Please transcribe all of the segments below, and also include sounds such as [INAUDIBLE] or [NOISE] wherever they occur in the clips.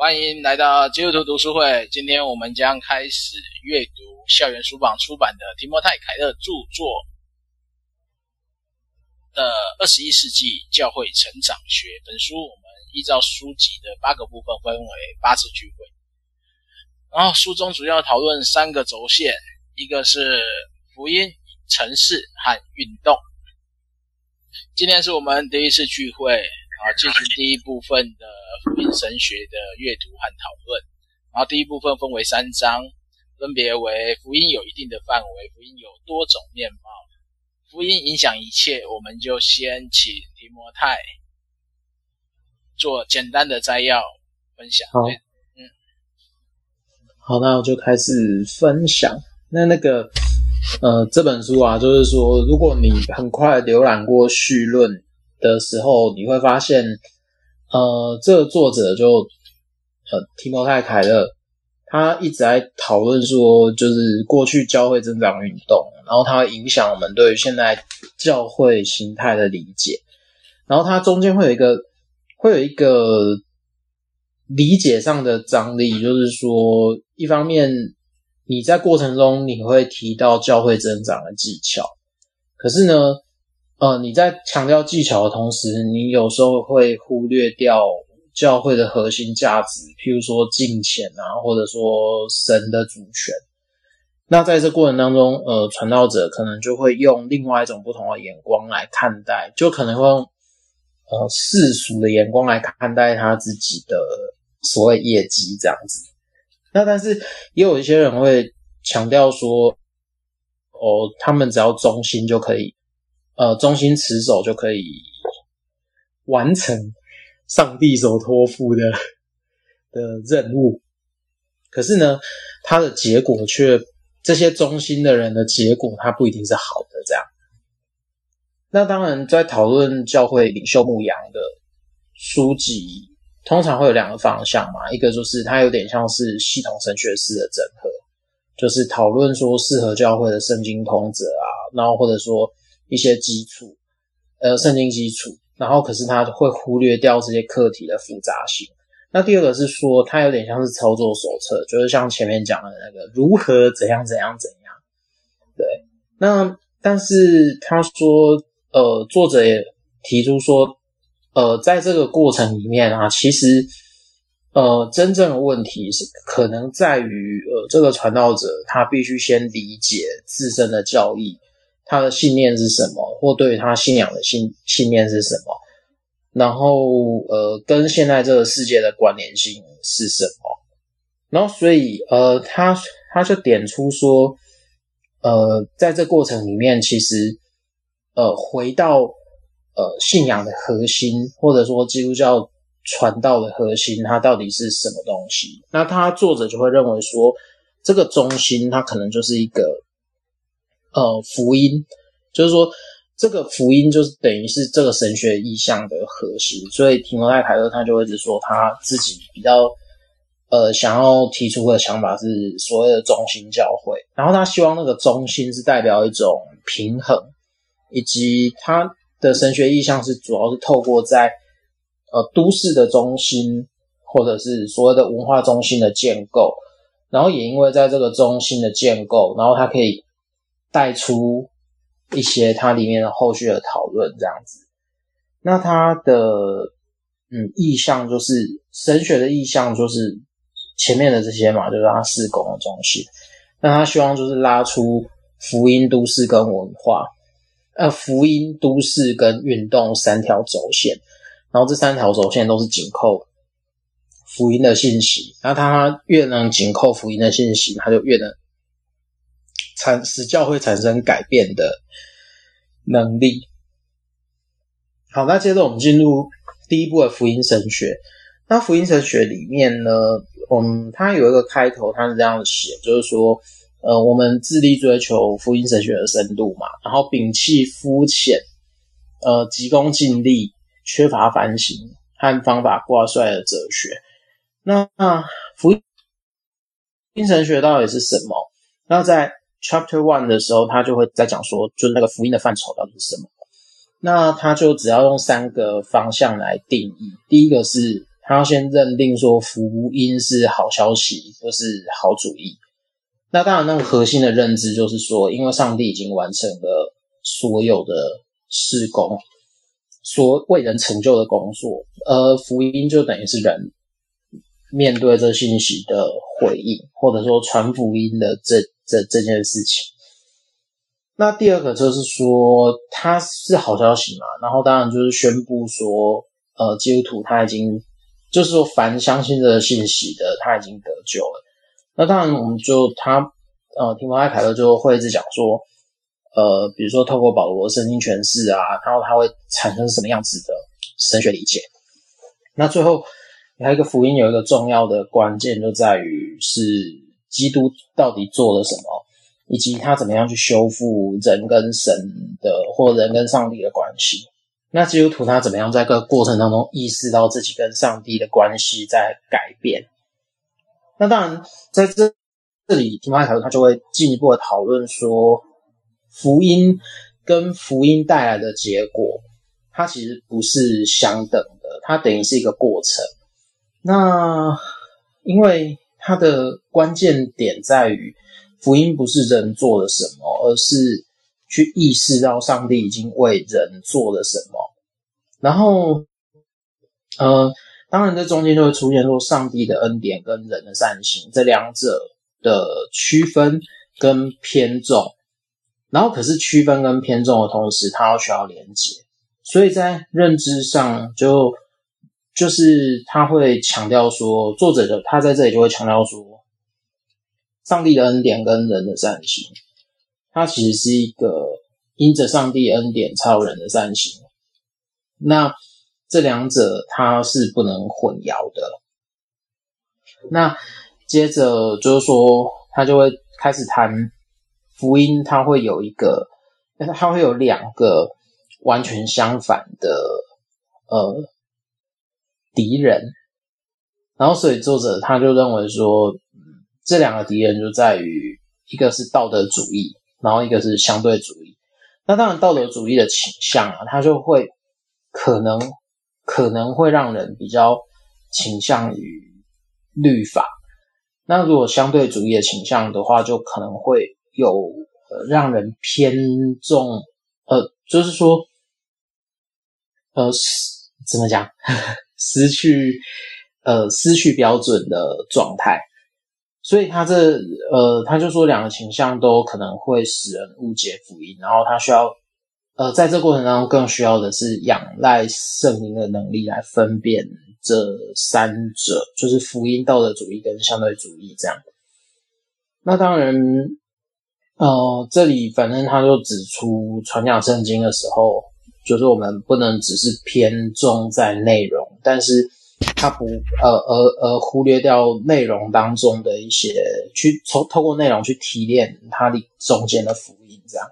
欢迎来到基督徒读书会。今天我们将开始阅读校园书榜出版的提摩太·凯勒著作的《二十一世纪教会成长学》。本书我们依照书籍的八个部分分为八次聚会，然后书中主要讨论三个轴线，一个是福音、城市和运动。今天是我们第一次聚会。好，进行第一部分的福音神学的阅读和讨论。然后第一部分分为三章，分别为福音有一定的范围，福音有多种面貌，福音影响一切。我们就先请提摩太做简单的摘要分享。好，嗯，好，那我就开始分享。那那个，呃，这本书啊，就是说，如果你很快浏览过序论。的时候，你会发现，呃，这个作者就呃提摩太凯勒，他一直在讨论说，就是过去教会增长运动，然后它影响我们对于现在教会形态的理解，然后它中间会有一个会有一个理解上的张力，就是说，一方面你在过程中你会提到教会增长的技巧，可是呢，呃，你在强调技巧的同时，你有时候会忽略掉教会的核心价值，譬如说敬虔啊，或者说神的主权。那在这过程当中，呃，传道者可能就会用另外一种不同的眼光来看待，就可能会用呃世俗的眼光来看待他自己的所谓业绩这样子。那但是也有一些人会强调说，哦，他们只要忠心就可以。呃，忠心持守就可以完成上帝所托付的 [LAUGHS] 的任务。可是呢，他的结果却，这些忠心的人的结果，他不一定是好的。这样，那当然，在讨论教会领袖牧养的书籍，通常会有两个方向嘛。一个就是它有点像是系统神学式的整合，就是讨论说适合教会的圣经通则啊，然后或者说。一些基础，呃，圣经基础，然后可是他会忽略掉这些课题的复杂性。那第二个是说，它有点像是操作手册，就是像前面讲的那个如何怎样怎样怎样。对，那但是他说，呃，作者也提出说，呃，在这个过程里面啊，其实，呃，真正的问题是可能在于，呃，这个传道者他必须先理解自身的教义。他的信念是什么，或对于他信仰的信信念是什么？然后，呃，跟现在这个世界的关联性是什么？然后，所以，呃，他他就点出说，呃，在这过程里面，其实，呃，回到呃信仰的核心，或者说基督教传道的核心，它到底是什么东西？那他作者就会认为说，这个中心，它可能就是一个。呃，福音就是说，这个福音就是等于是这个神学意象的核心，所以提摩太凯勒他就会一直说他自己比较呃想要提出的想法是所谓的中心教会，然后他希望那个中心是代表一种平衡，以及他的神学意象是主要是透过在呃都市的中心或者是所谓的文化中心的建构，然后也因为在这个中心的建构，然后他可以。带出一些它里面的后续的讨论，这样子。那它的嗯意象就是神学的意象，就是前面的这些嘛，就是它事工的中心。那他希望就是拉出福音、都市跟文化，呃，福音、都市跟运动三条轴线。然后这三条轴线都是紧扣福音的信息。那它越能紧扣福音的信息，它就越能。产使教会产生改变的能力。好，那接着我们进入第一部的福音神学。那福音神学里面呢，嗯，它有一个开头，它是这样写，就是说，呃，我们致力追求福音神学的深度嘛，然后摒弃肤浅，呃，急功近利、缺乏反省和方法挂帅的哲学。那福音神学到底是什么？那在 Chapter One 的时候，他就会在讲说，就是那个福音的范畴到底是什么。那他就只要用三个方向来定义。第一个是，他要先认定说福音是好消息，或是好主意。那当然，那个核心的认知就是说，因为上帝已经完成了所有的事工，所为人成就的工作，而福音就等于是人面对这信息的回应，或者说传福音的这这这件事情。那第二个就是说，它是好消息嘛，然后当然就是宣布说，呃，基督徒他已经。就是说，凡相信这个信息的，他已经得救了。那当然，我们就他呃，提摩太凯勒就会一直讲说，呃，比如说透过保罗的圣经诠释啊，然后他会产生什么样子的神学理解。那最后还有一个福音，有一个重要的关键，就在于是基督到底做了什么，以及他怎么样去修复人跟神的，或人跟上帝的关系。那基督徒他怎么样在这个过程当中意识到自己跟上帝的关系在改变？那当然，在这这里，提摩太凯勒他就会进一步的讨论说，福音跟福音带来的结果，它其实不是相等的，它等于是一个过程。那因为它的关键点在于，福音不是人做了什么，而是。去意识到上帝已经为人做了什么，然后，呃，当然这中间就会出现说上帝的恩典跟人的善行这两者的区分跟偏重，然后可是区分跟偏重的同时，它要需要连接，所以在认知上就就是他会强调说，作者的他在这里就会强调说，上帝的恩典跟人的善行。它其实是一个因着上帝恩典才有人的善行，那这两者它是不能混淆的。那接着就是说，他就会开始谈福音，它会有一个，它会有两个完全相反的呃敌人，然后所以作者他就认为说，这两个敌人就在于一个是道德主义。然后一个是相对主义，那当然道德主义的倾向啊，它就会可能可能会让人比较倾向于律法。那如果相对主义的倾向的话，就可能会有呃让人偏重呃，就是说呃怎么讲，失去呃失去标准的状态。所以他这呃，他就说两个倾向都可能会使人误解福音，然后他需要呃，在这过程当中更需要的是仰赖圣灵的能力来分辨这三者，就是福音、道德主义跟相对主义这样。那当然，呃，这里反正他就指出传讲圣经的时候，就是我们不能只是偏重在内容，但是。他不呃而而忽略掉内容当中的一些，去从透过内容去提炼它的中间的福音，这样。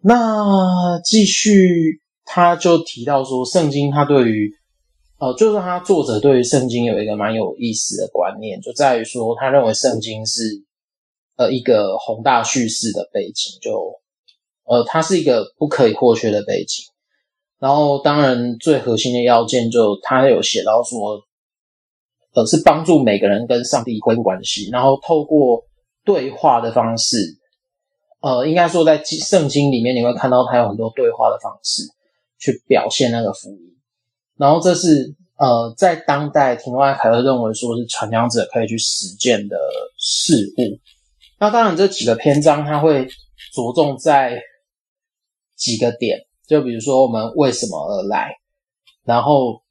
那继续，他就提到说，圣经它对于呃，就是他作者对于圣经有一个蛮有意思的观念，就在于说，他认为圣经是呃一个宏大叙事的背景，就呃它是一个不可以或缺的背景。然后，当然，最核心的要件就他有写到说，呃，是帮助每个人跟上帝恢复关系，然后透过对话的方式，呃，应该说在圣经里面你会看到他有很多对话的方式去表现那个福音。然后这是呃，在当代提摩太凯勒认为说是传讲者可以去实践的事物。那当然，这几个篇章他会着重在几个点。就比如说我们为什么而来，然后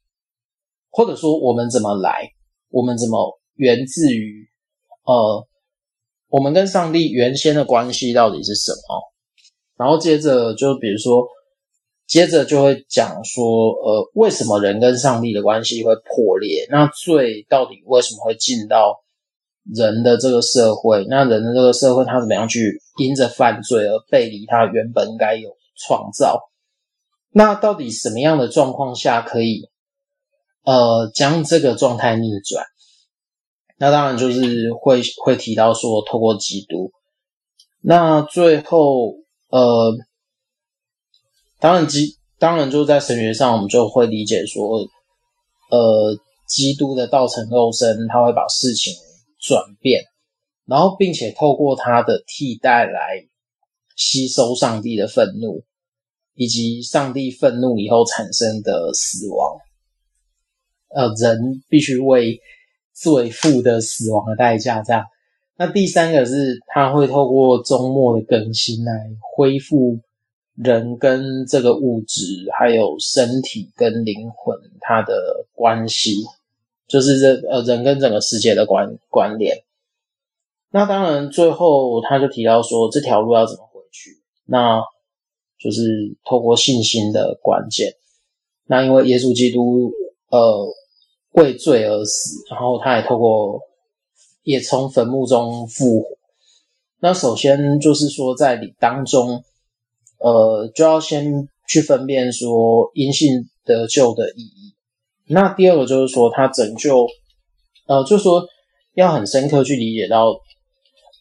或者说我们怎么来，我们怎么源自于呃，我们跟上帝原先的关系到底是什么？然后接着就比如说，接着就会讲说呃，为什么人跟上帝的关系会破裂？那罪到底为什么会进到人的这个社会？那人的这个社会他怎么样去因着犯罪而背离他原本该有创造？那到底什么样的状况下可以，呃，将这个状态逆转？那当然就是会会提到说，透过基督。那最后，呃，当然基当然就在神学上，我们就会理解说，呃，基督的道成肉身，他会把事情转变，然后并且透过他的替代来吸收上帝的愤怒，以及上帝愤怒以后产生的死亡。呃，人必须为罪付的死亡的代价，这样。那第三个是，他会透过周末的更新来恢复人跟这个物质，还有身体跟灵魂它的关系，就是这呃人跟整个世界的关关联。那当然，最后他就提到说，这条路要怎么回去？那就是透过信心的关键。那因为耶稣基督呃为罪而死，然后他也透过。也从坟墓中复活。那首先就是说，在你当中，呃，就要先去分辨说因信得救的意义。那第二个就是说，他拯救，呃，就是说要很深刻去理解到，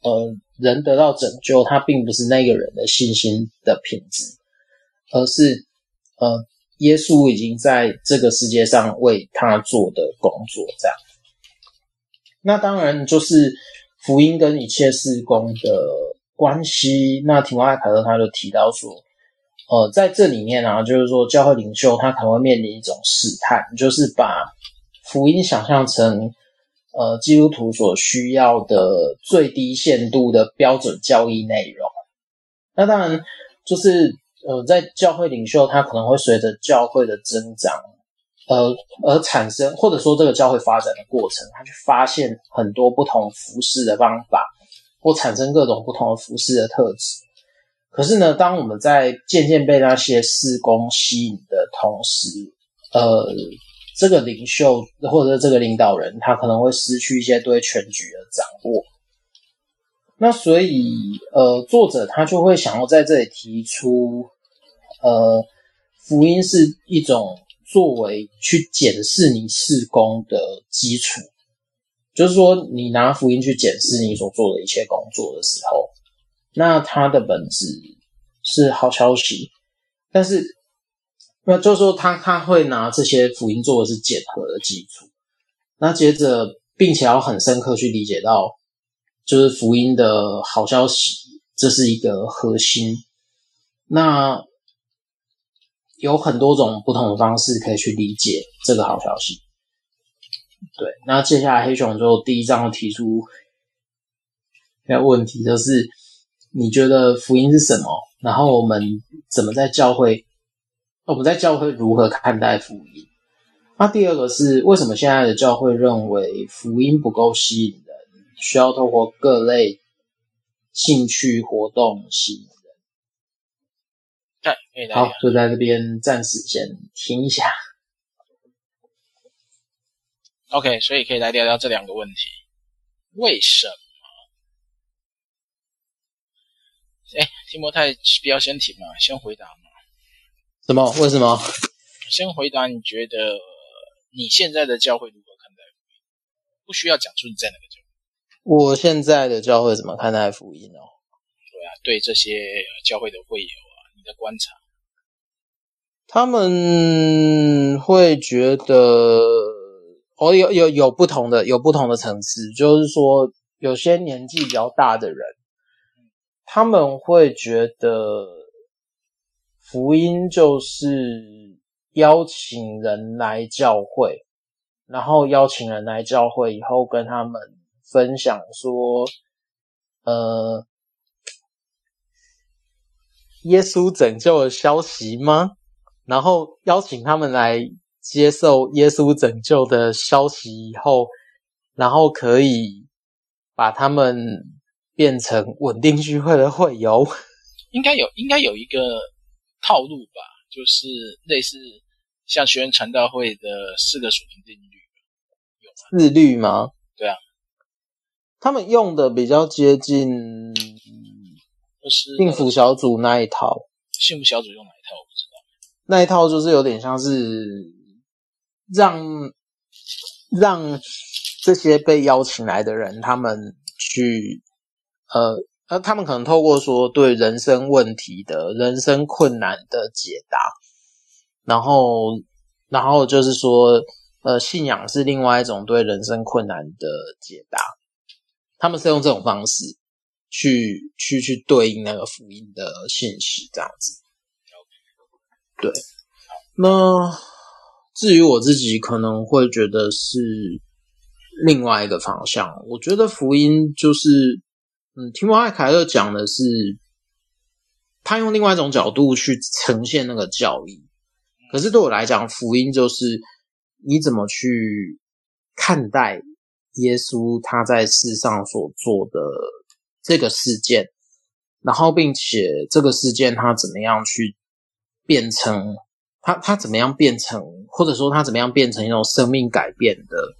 呃，人得到拯救，他并不是那个人的信心的品质，而是呃，耶稣已经在这个世界上为他做的工作，这样。那当然就是福音跟一切事工的关系。那提摩太凯勒他就提到说，呃，在这里面啊，就是说教会领袖他可能会面临一种试探，就是把福音想象成呃基督徒所需要的最低限度的标准教义内容。那当然就是呃，在教会领袖他可能会随着教会的增长。呃，而产生或者说这个教会发展的过程，他去发现很多不同服事的方法，或产生各种不同的服事的特质。可是呢，当我们在渐渐被那些事工吸引的同时，呃，这个领袖或者这个领导人，他可能会失去一些对全局的掌握。那所以，呃，作者他就会想要在这里提出，呃，福音是一种。作为去检视你事工的基础，就是说，你拿福音去检视你所做的一切工作的时候，那它的本质是好消息。但是，那就是说他，他会拿这些福音做的是检核的基础。那接着，并且要很深刻去理解到，就是福音的好消息，这是一个核心。那。有很多种不同的方式可以去理解这个好消息。对，那接下来黑熊就第一章提出一个问题，就是你觉得福音是什么？然后我们怎么在教会，我们在教会如何看待福音？那第二个是为什么现在的教会认为福音不够吸引人，需要透过各类兴趣活动吸引人？好，就在这边暂时先停一下。OK，所以可以来聊聊这两个问题：为什么？哎，提摩太不要先停嘛，先回答嘛。什么？为什么？先回答，你觉得你现在的教会如何看待福音？不需要讲出你在哪个教会。我现在的教会怎么看待福音哦？对啊，对这些教会的会友啊，你的观察。他们会觉得，哦，有有有不同的，有不同的层次，就是说，有些年纪比较大的人，他们会觉得，福音就是邀请人来教会，然后邀请人来教会以后，跟他们分享说，呃，耶稣拯救的消息吗？然后邀请他们来接受耶稣拯救的消息以后，然后可以把他们变成稳定聚会的会友。应该有，应该有一个套路吧，就是类似像学院传道会的四个属灵定律，有吗？四律吗？对啊，他们用的比较接近，就是幸福小组那一套。幸福小组用哪一套？我不知道。那一套就是有点像是让让这些被邀请来的人，他们去呃那，他们可能透过说对人生问题的人生困难的解答，然后然后就是说呃，信仰是另外一种对人生困难的解答。他们是用这种方式去去去对应那个福音的信息，这样子。对。那至于我自己，可能会觉得是另外一个方向。我觉得福音就是，嗯，提摩太·凯勒讲的是，他用另外一种角度去呈现那个教义。可是对我来讲，福音就是你怎么去看待耶稣他在世上所做的这个事件，然后并且这个事件他怎么样去变成他他怎么样变成，或者说他怎么样变成一种生命改变的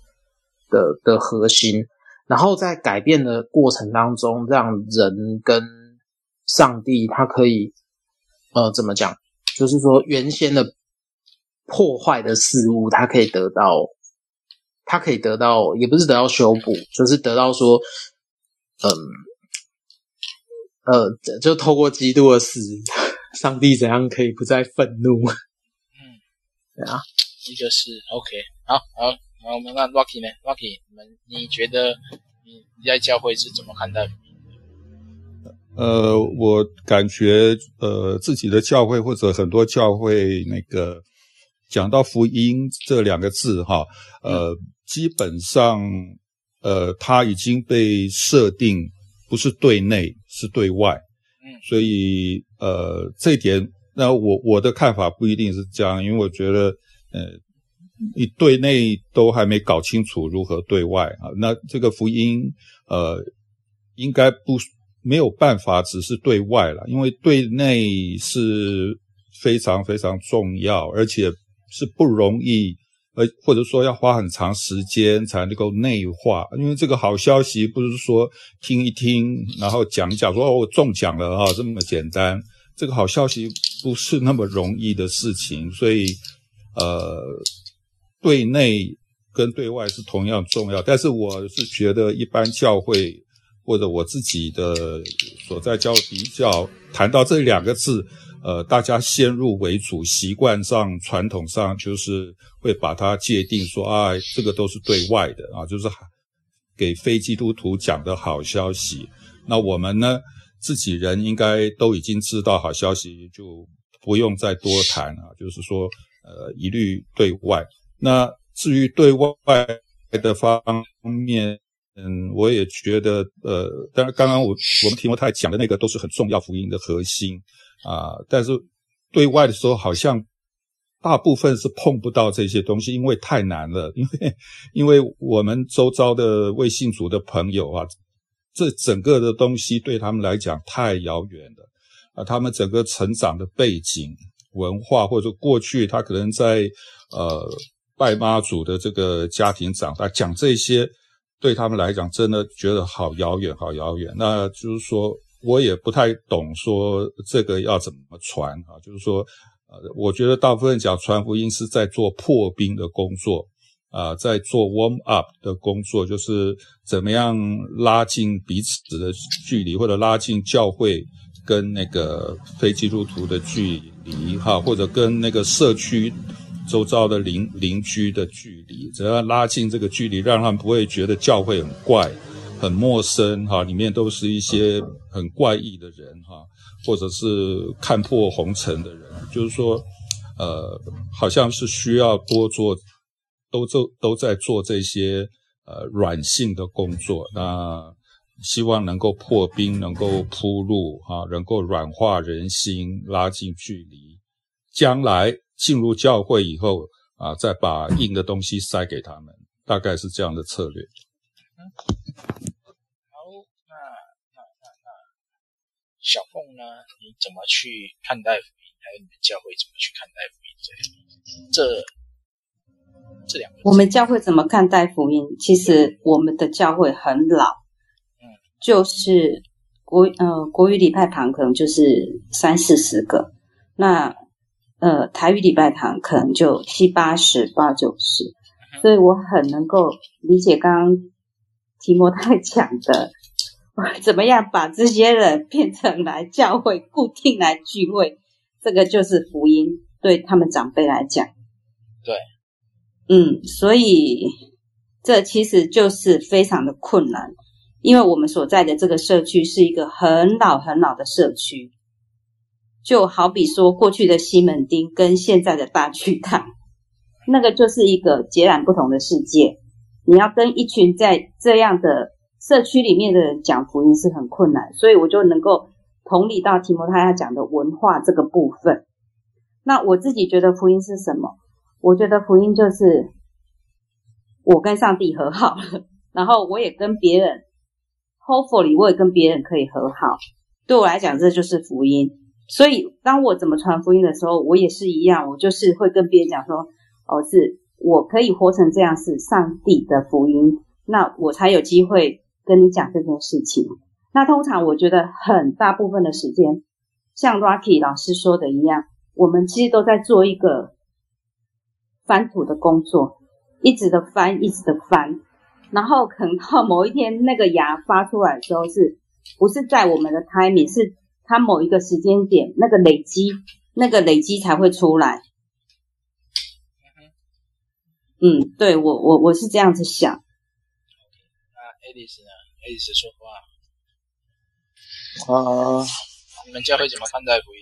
的的核心，然后在改变的过程当中，让人跟上帝他可以呃怎么讲，就是说原先的。破坏的事物，它可以得到，它可以得到，也不是得到修补，就是得到说，嗯，呃，就透过基督的死，[LAUGHS] 上帝怎样可以不再愤怒？嗯，对啊，这个是 OK，好好，那我们看 Rocky 呢？Rocky，你们你觉得你你在教会是怎么看待？呃，我感觉呃自己的教会或者很多教会那个。讲到福音这两个字，哈，呃，基本上，呃，它已经被设定不是对内，是对外，嗯，所以，呃，这一点，那我我的看法不一定是这样，因为我觉得，呃，你对内都还没搞清楚如何对外啊，那这个福音，呃，应该不没有办法只是对外了，因为对内是非常非常重要，而且。是不容易，呃，或者说要花很长时间才能够内化，因为这个好消息不是说听一听，然后讲一讲说哦，我中奖了啊，这么简单。这个好消息不是那么容易的事情，所以呃，对内跟对外是同样重要。但是我是觉得，一般教会或者我自己的所在教比较谈到这两个字。呃，大家先入为主，习惯上、传统上，就是会把它界定说，啊，这个都是对外的啊，就是给非基督徒讲的好消息。那我们呢，自己人应该都已经知道好消息，就不用再多谈啊。就是说，呃，一律对外。那至于对外的方面，嗯，我也觉得，呃，当然，刚刚我我们提摩太讲的那个都是很重要福音的核心。啊，但是对外的时候，好像大部分是碰不到这些东西，因为太难了。因为，[LAUGHS] 因为我们周遭的未信主的朋友啊，这整个的东西对他们来讲太遥远了啊。他们整个成长的背景、文化，或者过去他可能在呃拜妈祖的这个家庭长大，讲这些对他们来讲，真的觉得好遥远，好遥远。那就是说。我也不太懂，说这个要怎么传啊？就是说，呃，我觉得大部分讲传福音是在做破冰的工作啊，在做 warm up 的工作，就是怎么样拉近彼此的距离，或者拉近教会跟那个非基督徒的距离哈，或者跟那个社区周遭的邻邻居的距离，只要拉近这个距离，让他们不会觉得教会很怪。很陌生哈，里面都是一些很怪异的人哈，或者是看破红尘的人，就是说，呃，好像是需要多做，都做都在做这些呃软性的工作，那希望能够破冰，能够铺路哈，能够软化人心，拉近距离，将来进入教会以后啊，再把硬的东西塞给他们，大概是这样的策略。小凤呢？你怎么去看待福音？还有你们教会怎么去看待福音？这这这两个，我们教会怎么看待福音？其实我们的教会很老，嗯，就是国呃国语礼拜堂可能就是三四十个，那呃台语礼拜堂可能就七八十、八九十，所以我很能够理解刚刚提摩太讲的。[LAUGHS] 怎么样把这些人变成来教会固定来聚会？这个就是福音，对他们长辈来讲。对，嗯，所以这其实就是非常的困难，因为我们所在的这个社区是一个很老很老的社区，就好比说过去的西门町跟现在的大巨蛋，那个就是一个截然不同的世界。你要跟一群在这样的社区里面的人讲福音是很困难，所以我就能够同理到提摩太要讲的文化这个部分。那我自己觉得福音是什么？我觉得福音就是我跟上帝和好了，然后我也跟别人，hopefully 我也跟别人可以和好。对我来讲，这就是福音。所以当我怎么传福音的时候，我也是一样，我就是会跟别人讲说，哦，是我可以活成这样，是上帝的福音，那我才有机会跟你讲这件事情。那通常我觉得很大部分的时间，像 Rocky 老师说的一样，我们其实都在做一个。翻土的工作，一直的翻，一直的翻，然后可能到某一天那个芽发出来的时候是，是不是在我们的 timing？是它某一个时间点，那个累积，那个累积才会出来。嗯，对我我我是这样子想。那 Alice 呢？？Alice 说话。啊，你们教会怎么看待福音？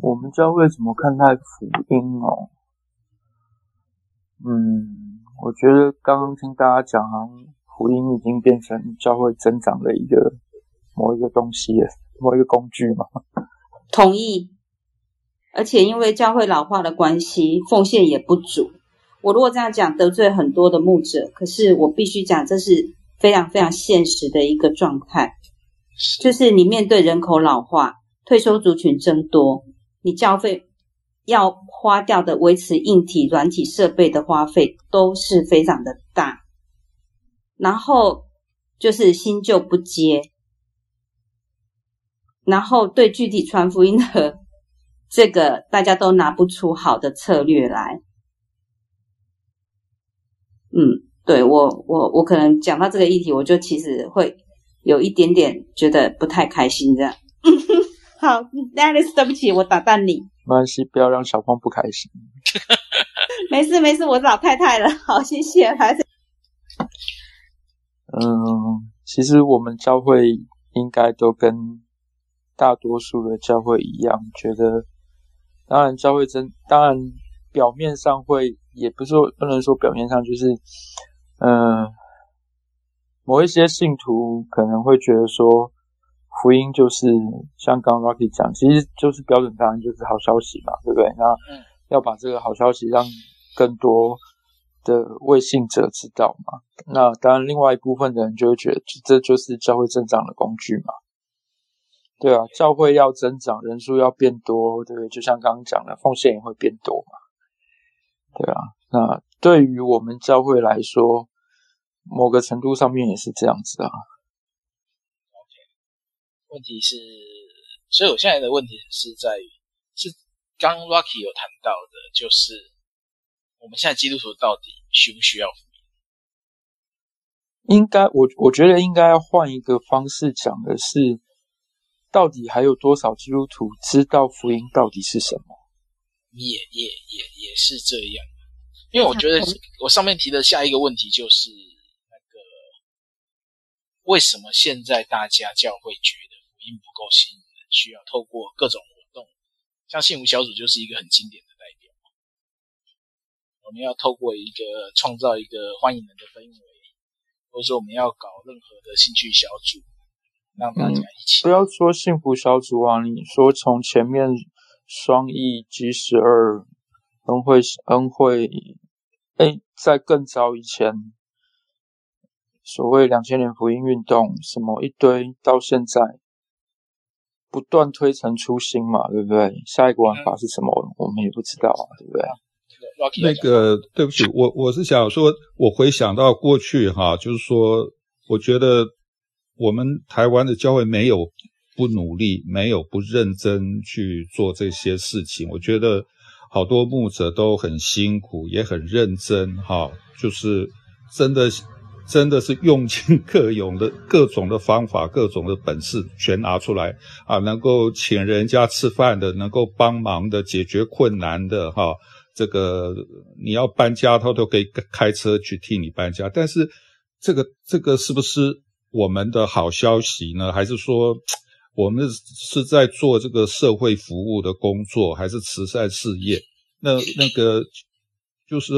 我们教会怎么看待福音哦？嗯，我觉得刚刚听大家讲，好像福音已经变成教会增长的一个某一个东西，某一个工具嘛。同意。而且因为教会老化的关系，奉献也不足。我如果这样讲，得罪很多的牧者，可是我必须讲，这是非常非常现实的一个状态。就是你面对人口老化、退休族群增多，你教费。要花掉的维持硬体、软体设备的花费都是非常的大，然后就是新旧不接，然后对具体传福音的这个大家都拿不出好的策略来。嗯，对，我我我可能讲到这个议题，我就其实会有一点点觉得不太开心这样。[LAUGHS] 好，Alice，对不起，我打断你。没关系，不要让小胖不开心。[LAUGHS] 没事没事，我是老太太了。[LAUGHS] 好，谢谢，还是。嗯，其实我们教会应该都跟大多数的教会一样，觉得，当然教会真，当然表面上会，也不是说不能说表面上，就是，嗯，某一些信徒可能会觉得说。福音就是像刚刚 Rocky 讲，其实就是标准答案，就是好消息嘛，对不对？那要把这个好消息让更多的未信者知道嘛。那当然，另外一部分的人就会觉得，这就是教会增长的工具嘛。对啊，教会要增长，人数要变多，对不对？就像刚刚讲的，奉献也会变多嘛。对啊，那对于我们教会来说，某个程度上面也是这样子啊。问题是，所以我现在的问题是在于，是刚 Rocky 有谈到的，就是我们现在基督徒到底需不需要福音？应该，我我觉得应该要换一个方式讲的是，到底还有多少基督徒知道福音到底是什么？也也也也是这样，因为我觉得我上面提的下一个问题就是那个，为什么现在大家教会觉得？福音不够吸引人，需要透过各种活动，像幸福小组就是一个很经典的代表。我们要透过一个创造一个欢迎人的氛围，或者说我们要搞任何的兴趣小组，让大家一起。嗯、不要说幸福小组啊，你说从前面双翼 G 十二恩惠恩惠，哎，在更早以前，所谓两千年福音运动，什么一堆，到现在。不断推陈出新嘛，对不对？下一个玩法是什么？嗯、我们也不知道啊，对不对？那个，对不起，我我是想说，我回想到过去哈，就是说，我觉得我们台湾的教会没有不努力，没有不认真去做这些事情。我觉得好多牧者都很辛苦，也很认真哈，就是真的。真的是用尽各种的各种的方法，各种的本事全拿出来啊！能够请人家吃饭的，能够帮忙的，解决困难的，哈，这个你要搬家，他都可以开车去替你搬家。但是这个这个是不是我们的好消息呢？还是说我们是在做这个社会服务的工作，还是慈善事业？那那个就是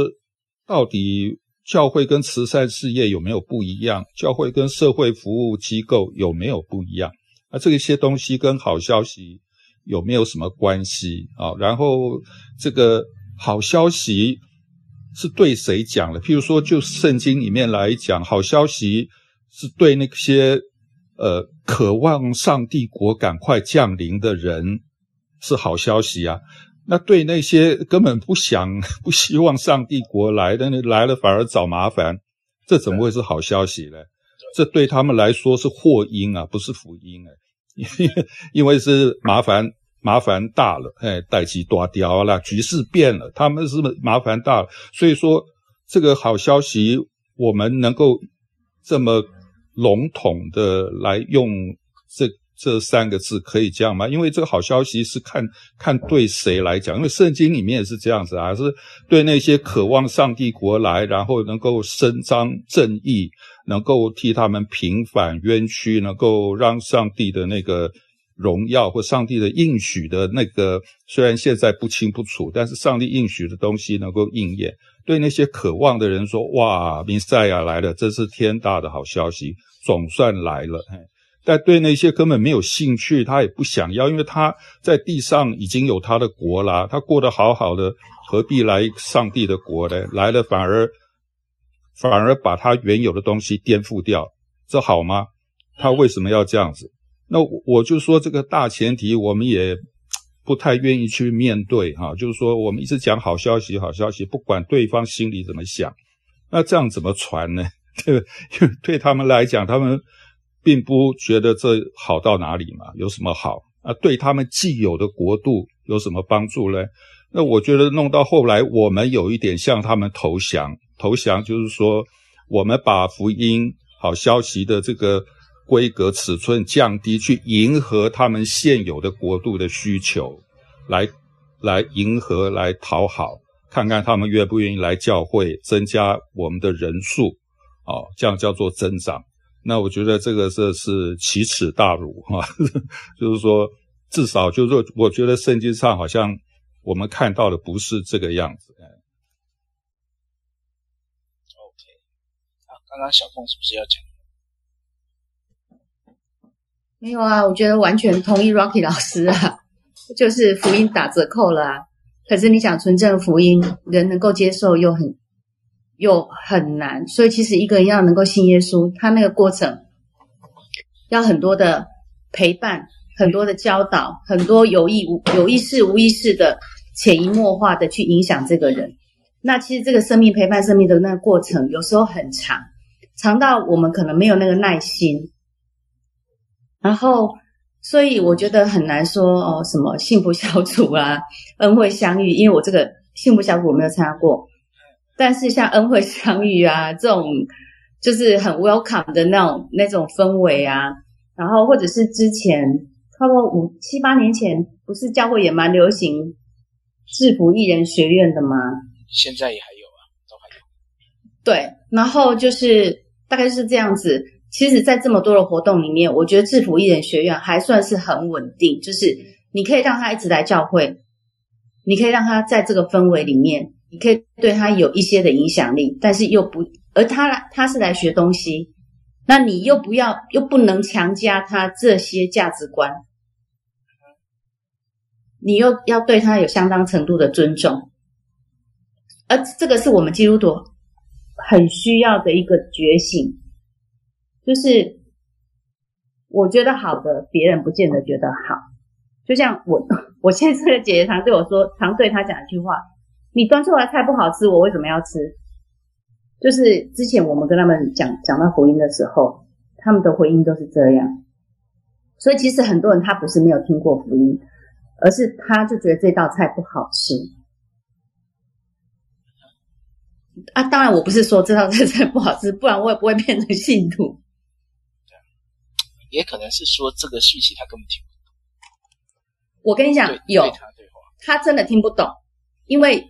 到底教会跟慈善事业有没有不一样？教会跟社会服务机构有没有不一样？那这些东西跟好消息有没有什么关系啊？然后这个好消息是对谁讲的？譬如说，就圣经里面来讲，好消息是对那些呃渴望上帝国赶快降临的人是好消息啊。那对那些根本不想、[LAUGHS] 不希望上帝国来的，那来了反而找麻烦，这怎么会是好消息呢？这对他们来说是祸因啊，不是福音哎，因 [LAUGHS] 为因为是麻烦，麻烦大了，哎，代际大掉了，局势变了，他们是麻烦大了，所以说这个好消息，我们能够这么笼统的来用这。这三个字可以这样吗？因为这个好消息是看看对谁来讲，因为圣经里面也是这样子啊，是对那些渴望上帝国来，然后能够伸张正义，能够替他们平反冤屈，能够让上帝的那个荣耀或上帝的应许的那个，虽然现在不清不楚，但是上帝应许的东西能够应验。对那些渴望的人说：“哇，弥赛亚来了，这是天大的好消息，总算来了。”。但对那些根本没有兴趣，他也不想要，因为他在地上已经有他的国啦，他过得好好的，何必来上帝的国呢？来了反而反而把他原有的东西颠覆掉，这好吗？他为什么要这样子？那我就说这个大前提，我们也不太愿意去面对哈，就是说我们一直讲好消息，好消息，不管对方心里怎么想，那这样怎么传呢？[LAUGHS] 对，因为对他们来讲，他们。并不觉得这好到哪里嘛，有什么好啊？对他们既有的国度有什么帮助呢？那我觉得弄到后来，我们有一点向他们投降。投降就是说，我们把福音好消息的这个规格尺寸降低，去迎合他们现有的国度的需求，来来迎合，来讨好，看看他们愿不愿意来教会，增加我们的人数，哦，这样叫做增长。那我觉得这个是是奇耻大辱哈，[LAUGHS] 就是说，至少就是说，我觉得圣经上好像我们看到的不是这个样子。OK，啊，刚刚小凤是不是要讲？没有啊，我觉得完全同意 Rocky 老师啊，[LAUGHS] 就是福音打折扣了。可是你想纯正福音，人能够接受又很。又很难，所以其实一个人要能够信耶稣，他那个过程要很多的陪伴，很多的教导，很多有意无有意识无意识的潜移默化的去影响这个人。那其实这个生命陪伴生命的那个过程，有时候很长，长到我们可能没有那个耐心。然后，所以我觉得很难说哦，什么幸福小组啊，恩惠相遇，因为我这个幸福小组我没有参加过。但是像恩惠相遇啊，这种就是很 welcome 的那种那种氛围啊，然后或者是之前差不多五七八年前，不是教会也蛮流行制服艺人学院的吗？现在也还有啊，都还有。对，然后就是大概是这样子。其实，在这么多的活动里面，我觉得制服艺人学院还算是很稳定，就是你可以让他一直来教会，你可以让他在这个氛围里面。你可以对他有一些的影响力，但是又不，而他来他是来学东西，那你又不要，又不能强加他这些价值观，你又要对他有相当程度的尊重，而这个是我们基督徒很需要的一个觉醒，就是我觉得好的，别人不见得觉得好，就像我，[LAUGHS] 我现在这个姐姐常对我说，常对他讲一句话。你端出来菜不好吃，我为什么要吃？就是之前我们跟他们讲讲到福音的时候，他们的回应都是这样。所以其实很多人他不是没有听过福音，而是他就觉得这道菜不好吃。啊，当然我不是说这道菜菜不好吃，不然我也不会变成信徒。也可能是说这个讯息他根本听不懂。我跟你讲，有他真的听不懂，因为。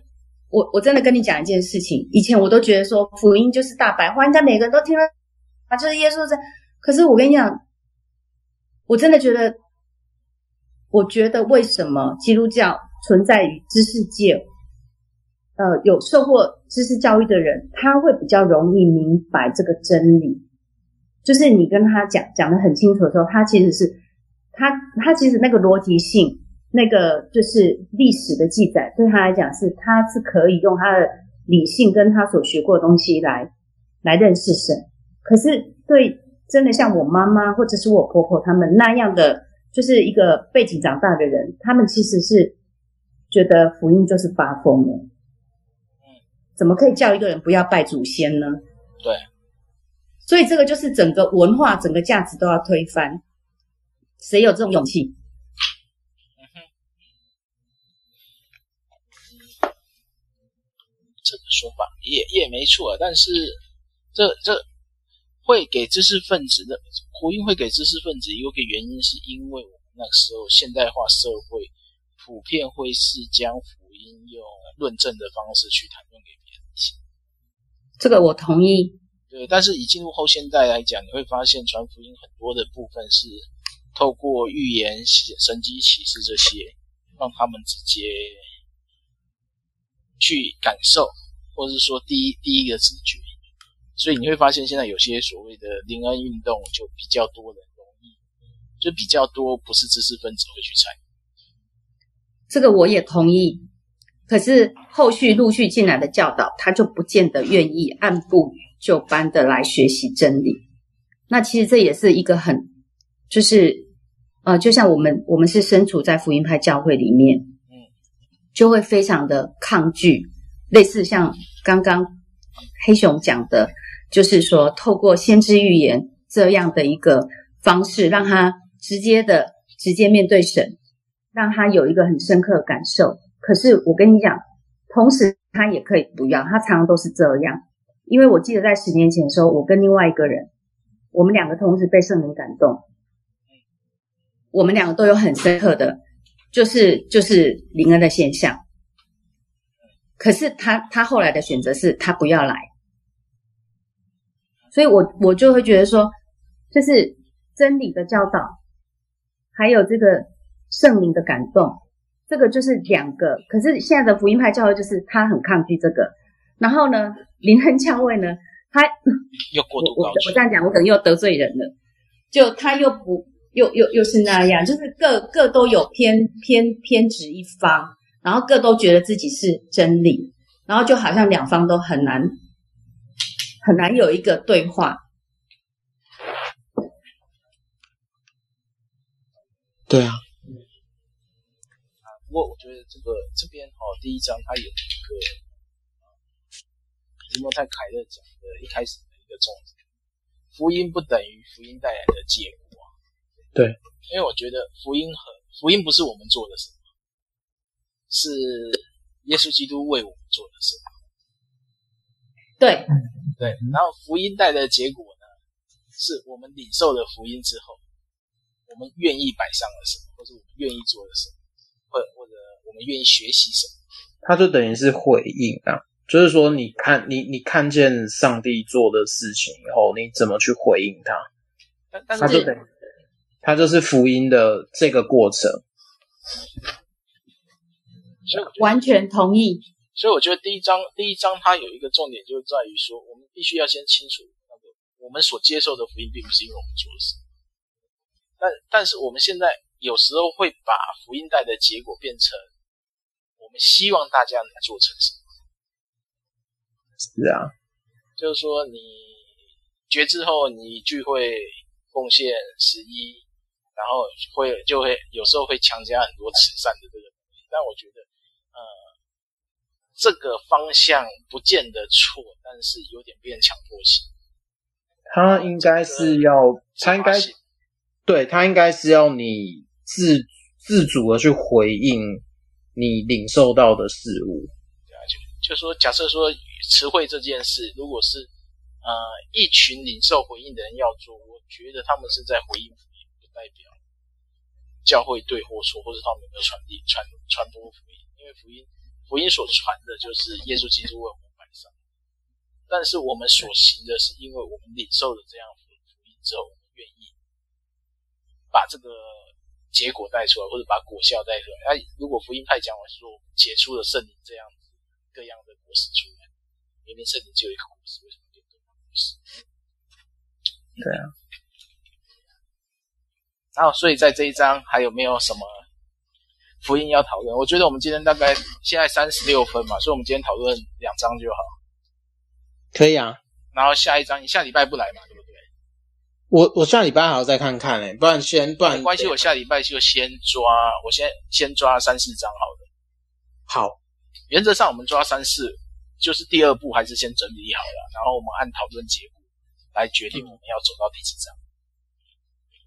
我我真的跟你讲一件事情，以前我都觉得说福音就是大白话，应该每个人都听了啊，就是耶稣在。可是我跟你讲，我真的觉得，我觉得为什么基督教存在于知识界，呃，有受过知识教育的人，他会比较容易明白这个真理。就是你跟他讲讲得很清楚的时候，他其实是他他其实那个逻辑性，那个就是历史的记载，对他来讲是他是可以用他的理性跟他所学过的东西来来认识神。可是对真的像我妈妈或者是我婆婆他们那样的，就是一个背景长大的人，他们其实是觉得福音就是发疯了。怎么可以叫一个人不要拜祖先呢？对。所以这个就是整个文化、整个价值都要推翻，谁有这种勇气？这个说法也也没错，但是这这会给知识分子的福音会给知识分子一个原因，是因为我们那个时候现代化社会普遍会是将福音用论证的方式去谈论给别人听。这个我同意。对，但是以进入后现代来讲，你会发现传福音很多的部分是透过预言、神迹启示这些，让他们直接去感受，或者是说第一第一个直觉。所以你会发现，现在有些所谓的灵恩运动就比较多人容易，就比较多不是知识分子会去参与。这个我也同意，可是后续陆续进来的教导，他就不见得愿意按部。就班的来学习真理，那其实这也是一个很，就是，呃，就像我们我们是身处在福音派教会里面，嗯，就会非常的抗拒，类似像刚刚黑熊讲的，就是说透过先知预言这样的一个方式，让他直接的直接面对神，让他有一个很深刻的感受。可是我跟你讲，同时他也可以不要，他常常都是这样。因为我记得在十年前的时候，我跟另外一个人，我们两个同时被圣灵感动，我们两个都有很深刻的，就是就是灵恩的现象。可是他他后来的选择是他不要来，所以我我就会觉得说，就是真理的教导，还有这个圣灵的感动，这个就是两个。可是现在的福音派教会就是他很抗拒这个。然后呢，林恩教会呢，他 [LAUGHS] 又过度高，我我这样讲，我可能又得罪人了。就他又不又又又是那样，就是各各都有偏偏偏执一方，然后各都觉得自己是真理，然后就好像两方都很难很难有一个对话。对啊。不过我觉得这个这边哦，第一章它有一个。提摩太·凯勒讲的一开始的一个重点，福音不等于福音带来的结果。对，因为我觉得福音和福音不是我们做的什么，是耶稣基督为我们做的什么。对，对。然后福音带来的结果呢，是我们领受了福音之后，我们愿意摆上了什么，或者我们愿意做的什么，或者或者我们愿意学习什么。它就等于是回应啊。就是说，你看你你看见上帝做的事情以后，你怎么去回应他？但他就等于他就是福音的这个过程。完全同意。所以我觉得第一章第一章它有一个重点，就在于说，我们必须要先清楚那个我们所接受的福音，并不是因为我们做的事。但但是我们现在有时候会把福音带的结果变成我们希望大家能做成什么。是啊，就是说你觉知后，你聚会贡献十一，然后会就会有时候会强加很多慈善的这个东西，但我觉得，呃，这个方向不见得错，但是有点变强迫性。他应该是要，他应该，对，他应该是要你自自主的去回应你领受到的事物。就说假设说。词汇这件事，如果是呃一群领受回应的人要做，我觉得他们是在回应福音，不代表教会对或错，或者他们有没有传递传传播福音。因为福音福音所传的就是耶稣基督为我们摆上，但是我们所行的是因为我们领受了这样福福音之后，我们愿意把这个结果带出来，或者把果效带出来。那如果福音派讲完说结出了圣灵这样各样的果实出来，明明圣经只有一个故事，为什么就多个果实？对啊。然后，所以在这一章还有没有什么？福音要讨论，我觉得我们今天大概现在三十六分嘛，所以我们今天讨论两章就好。可以啊，然后下一章你下礼拜不来嘛，对不对？我我下礼拜还要再看看嘞，不然先不然没关系，我下礼拜就先抓，我先先抓三四章好了。好，原则上我们抓三四，就是第二步还是先整理好了，然后我们按讨论结果来决定我们要走到第几章。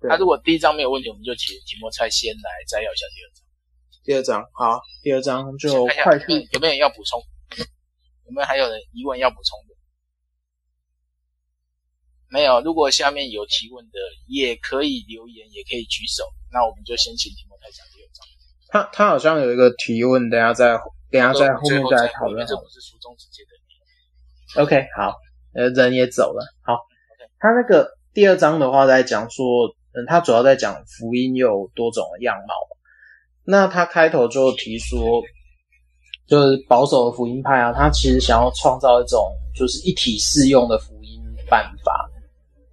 那、如果第一章没有问题，我们就提提莫菜先来摘要一下第二章。第二章好，第二章就快速。有没有人要补充？有没有还有人疑问要补充的？没有。如果下面有提问的，也可以留言，也可以举手。那我们就先请提莫菜讲第二章。他他好像有一个提问，等下再等下在后面再来讨论。这不是书中直接的。OK，好，呃，人也走了。好。他那个第二章的话，在讲说，嗯，他主要在讲福音有多种的样貌。那他开头就提说，就是保守的福音派啊，他其实想要创造一种就是一体适用的福音办法，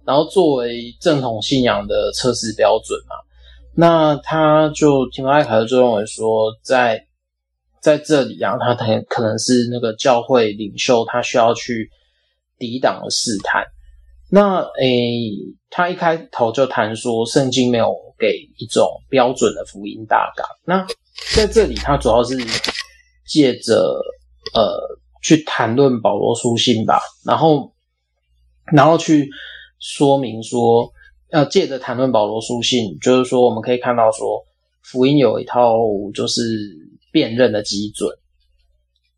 然后作为正统信仰的测试标准嘛。那他就提摩太凯勒就认为说在，在这里啊，他很可能是那个教会领袖，他需要去抵挡的试探。那诶、他一开头就谈说，圣经没有给一种标准的福音大纲。那在这里，他主要是借着呃去谈论保罗书信吧，然后然后去说明说，呃，借着谈论保罗书信，就是说我们可以看到说，福音有一套就是辨认的基准，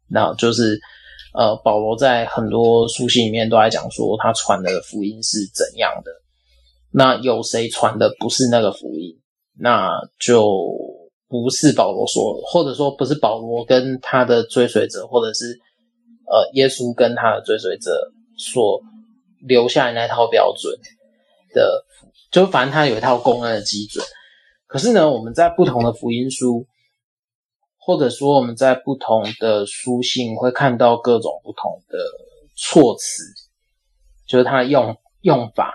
那就是。呃，保罗在很多书信里面都在讲说，他传的福音是怎样的。那有谁传的不是那个福音，那就不是保罗说，或者说不是保罗跟他的追随者，或者是呃耶稣跟他的追随者所留下来那套标准的，就反正他有一套公认的基准。可是呢，我们在不同的福音书。或者说，我们在不同的书信会看到各种不同的措辞，就是它用用法。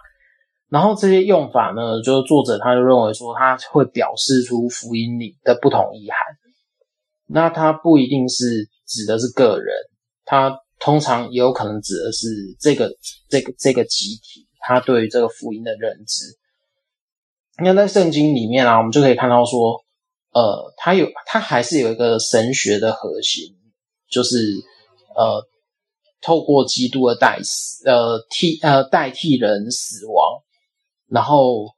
然后这些用法呢，就是作者他就认为说，他会表示出福音里的不同意涵。那他不一定是指的是个人，他通常也有可能指的是这个这个这个集体，他对于这个福音的认知。那在圣经里面啊，我们就可以看到说。呃，它有，它还是有一个神学的核心，就是呃，透过基督的代死，呃，替呃代替人死亡，然后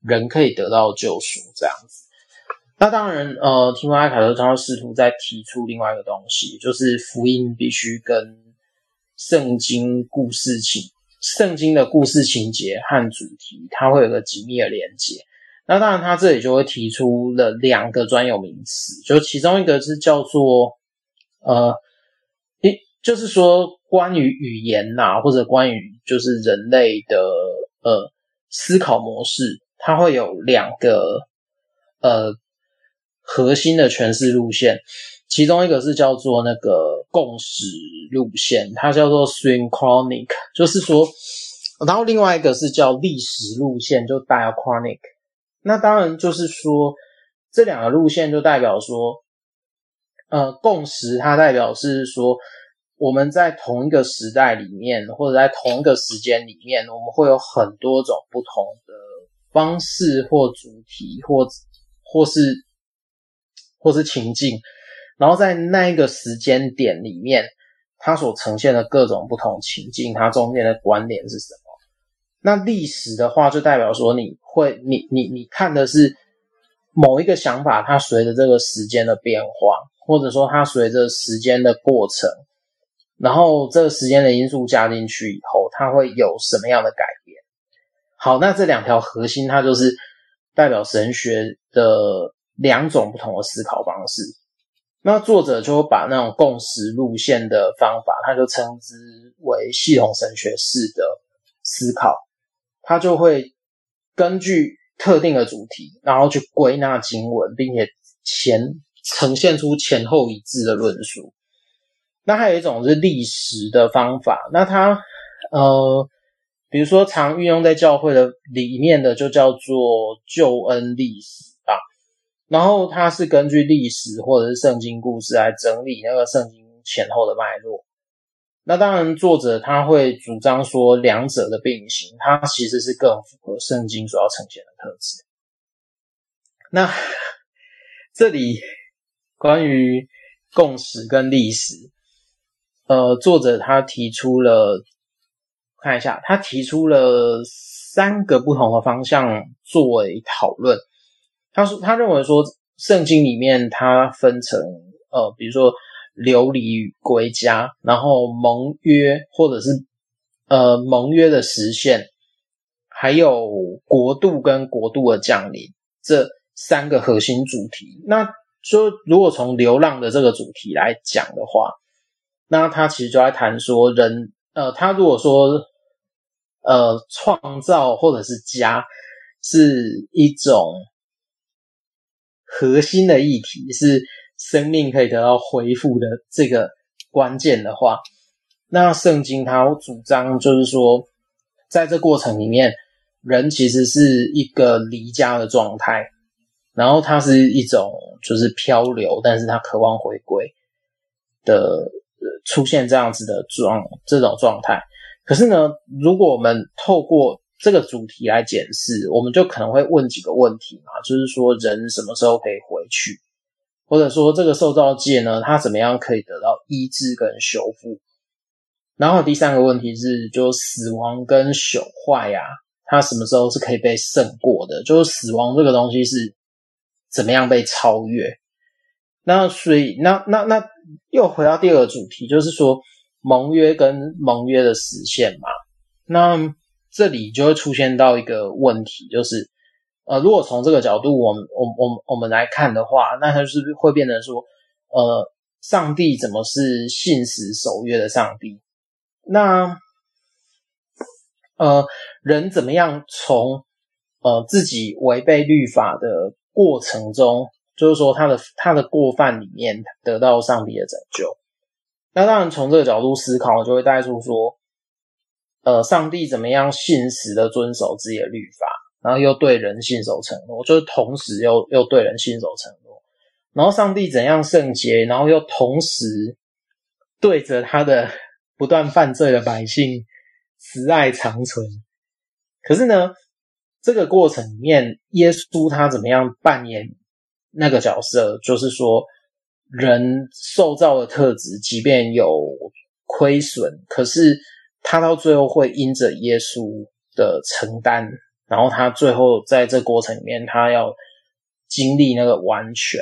人可以得到救赎，这样子。那当然，呃，提摩太凯勒他试图在提出另外一个东西，就是福音必须跟圣经故事情、圣经的故事情节和主题，它会有个紧密的连接。那当然，他这里就会提出了两个专有名词，就其中一个是叫做呃，一就是说关于语言呐、或者关于就是人类的呃思考模式，它会有两个呃核心的诠释路线，其中一个是叫做那个共识路线，它叫做 synchronic，就是说，然后另外一个是叫历史路线，就 diachronic。那当然就是说，这两个路线就代表说，呃，共识它代表是说，我们在同一个时代里面，或者在同一个时间里面，我们会有很多种不同的方式或主题，或或是或是情境，然后在那一个时间点里面，它所呈现的各种不同情境，它中间的关联是什么？那历史的话，就代表说你会，你你你看的是某一个想法，它随着这个时间的变化，或者说它随着时间的过程，然后这个时间的因素加进去以后，它会有什么样的改变？好，那这两条核心，它就是代表神学的两种不同的思考方式。那作者就把那种共识路线的方法，他就称之为系统神学式的思考，他就会根据特定的主题，然后去归纳经文，并且前呈现出前后一致的论述。那还有一种是历史的方法，那它呃，比如说常运用在教会的里面的，就叫做救恩历史啊。然后它是根据历史或者是圣经故事来整理那个圣经前后的脉络。那当然，作者他会主张说两者的并行，它其实是更符合圣经所要呈现的特质。那这里关于共识跟历史。呃，作者他提出了，看一下，他提出了三个不同的方向作为讨论。他说，他认为说，圣经里面它分成呃，比如说流离与归家，然后盟约或者是呃盟约的实现，还有国度跟国度的降临这三个核心主题。那说，如果从流浪的这个主题来讲的话，那他其实就在谈说人，呃，他如果说，呃，创造或者是家是一种核心的议题，是生命可以得到恢复的这个关键的话，那圣经他主张就是说，在这过程里面，人其实是一个离家的状态，然后他是一种就是漂流，但是他渴望回归的。出现这样子的状这种状态，可是呢，如果我们透过这个主题来检视，我们就可能会问几个问题嘛，就是说人什么时候可以回去，或者说这个受造界呢，它怎么样可以得到医治跟修复？然后第三个问题是，就死亡跟朽坏呀，它什么时候是可以被胜过的？就是死亡这个东西是怎么样被超越？那所以，那那那又回到第二个主题，就是说盟约跟盟约的实现嘛。那这里就会出现到一个问题，就是呃，如果从这个角度，我们我我我们来看的话，那它就是会变成说，呃，上帝怎么是信实守约的上帝？那呃，人怎么样从呃自己违背律法的过程中？就是说，他的他的过犯里面得到上帝的拯救。那当然，从这个角度思考，就会带出说，呃，上帝怎么样信实的遵守自己的律法，然后又对人信守承诺，就是同时又又对人信守承诺。然后上帝怎样圣洁，然后又同时对着他的 [LAUGHS] 不断犯罪的百姓慈爱长存。可是呢，这个过程里面，耶稣他怎么样扮演？那个角色就是说，人受造的特质，即便有亏损，可是他到最后会因着耶稣的承担，然后他最后在这过程里面，他要经历那个完全。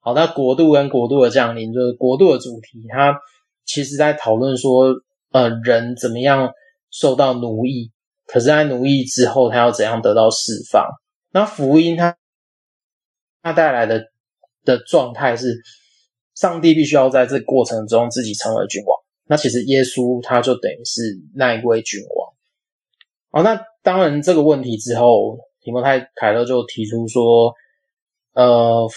好，那国度跟国度的降临，就是国度的主题，他其实在讨论说，呃，人怎么样受到奴役，可是，在奴役之后，他要怎样得到释放？那福音他。他带来的的状态是，上帝必须要在这过程中自己成为君王。那其实耶稣他就等于是那一位君王。哦，那当然这个问题之后，提摩太凯勒就提出说，呃，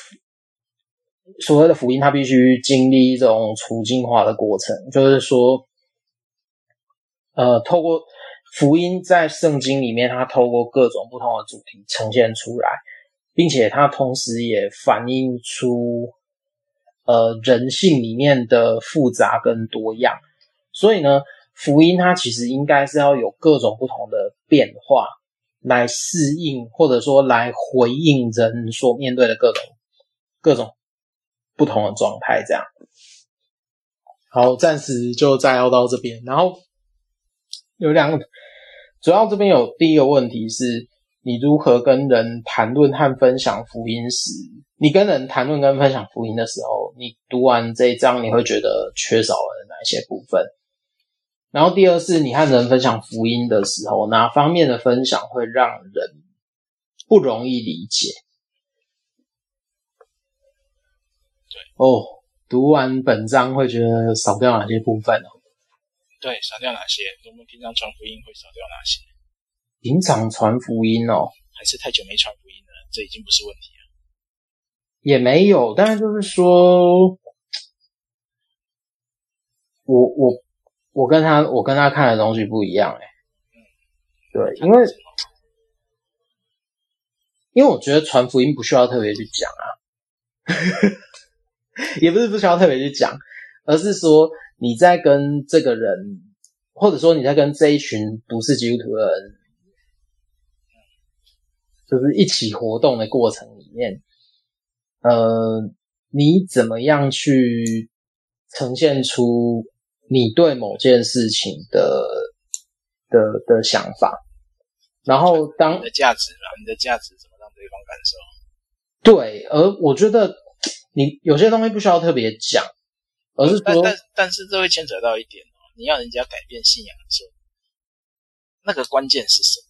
所谓的福音，它必须经历一种处境化的过程，就是说，呃，透过福音在圣经里面，它透过各种不同的主题呈现出来。并且它同时也反映出，呃，人性里面的复杂跟多样。所以呢，福音它其实应该是要有各种不同的变化，来适应或者说来回应人所面对的各种各种不同的状态。这样。好，暂时就摘要到这边。然后有两个，主要这边有第一个问题是。你如何跟人谈论和分享福音时，你跟人谈论跟分享福音的时候，你读完这一章，你会觉得缺少了哪些部分？然后第二是，你和人分享福音的时候，哪方面的分享会让人不容易理解？对哦，读完本章会觉得少掉哪些部分哦？对，少掉哪些？我们平常传福音会少掉哪些？平常传福音哦，还是太久没传福音了？这已经不是问题了。也没有，但是就是说，我我我跟他我跟他看的东西不一样哎。嗯，对，因为因为我觉得传福音不需要特别去讲啊。[LAUGHS] 也不是不需要特别去讲，而是说你在跟这个人，或者说你在跟这一群不是基督徒的人，就是一起活动的过程里面，呃，你怎么样去呈现出你对某件事情的的的想法，然后当你的价值嘛，你的价值怎么让对方感受？对，而我觉得你有些东西不需要特别讲，而是说，但但，但是这会牵扯到一点哦，你要人家改变信仰的时候，那个关键是什么？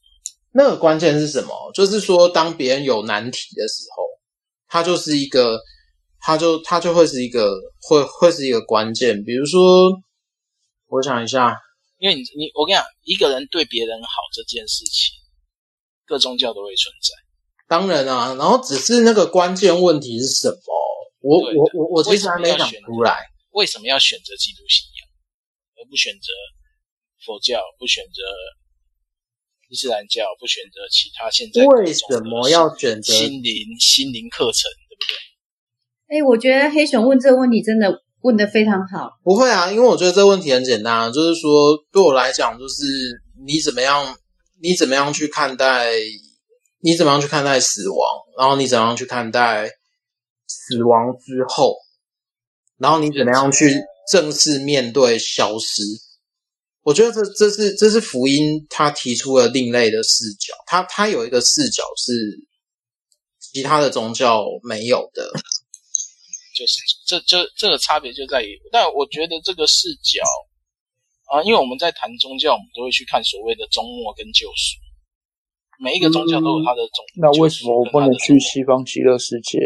那个关键是什么？就是说，当别人有难题的时候，他就是一个，他就他就会是一个，会会是一个关键。比如说，我想一下，因为你你我跟你讲，一个人对别人好这件事情，各宗教都会存在。当然啊，然后只是那个关键问题是什么？我我我我其实还没想出来，为什么要选择基督信仰，而不选择佛教，不选择伊斯兰教，不选择其他现在为什么要选择心灵心灵课程，对不对？哎，我觉得黑熊问这个问题真的问得非常好。不会啊，因为我觉得这个问题很简单，就是说对我来讲，就是你怎么样，你怎么样去看待。你怎么样去看待死亡？然后你怎么样去看待死亡之后？然后你怎么样去正式面对消失？我觉得这这是这是福音他提出了另类的视角，他他有一个视角是其他的宗教没有的，就是这这这个差别就在于，但我觉得这个视角啊，因为我们在谈宗教，我们都会去看所谓的终末跟救赎。每一个宗教都有它的宗、嗯，那为什么我不能去西方极乐世界？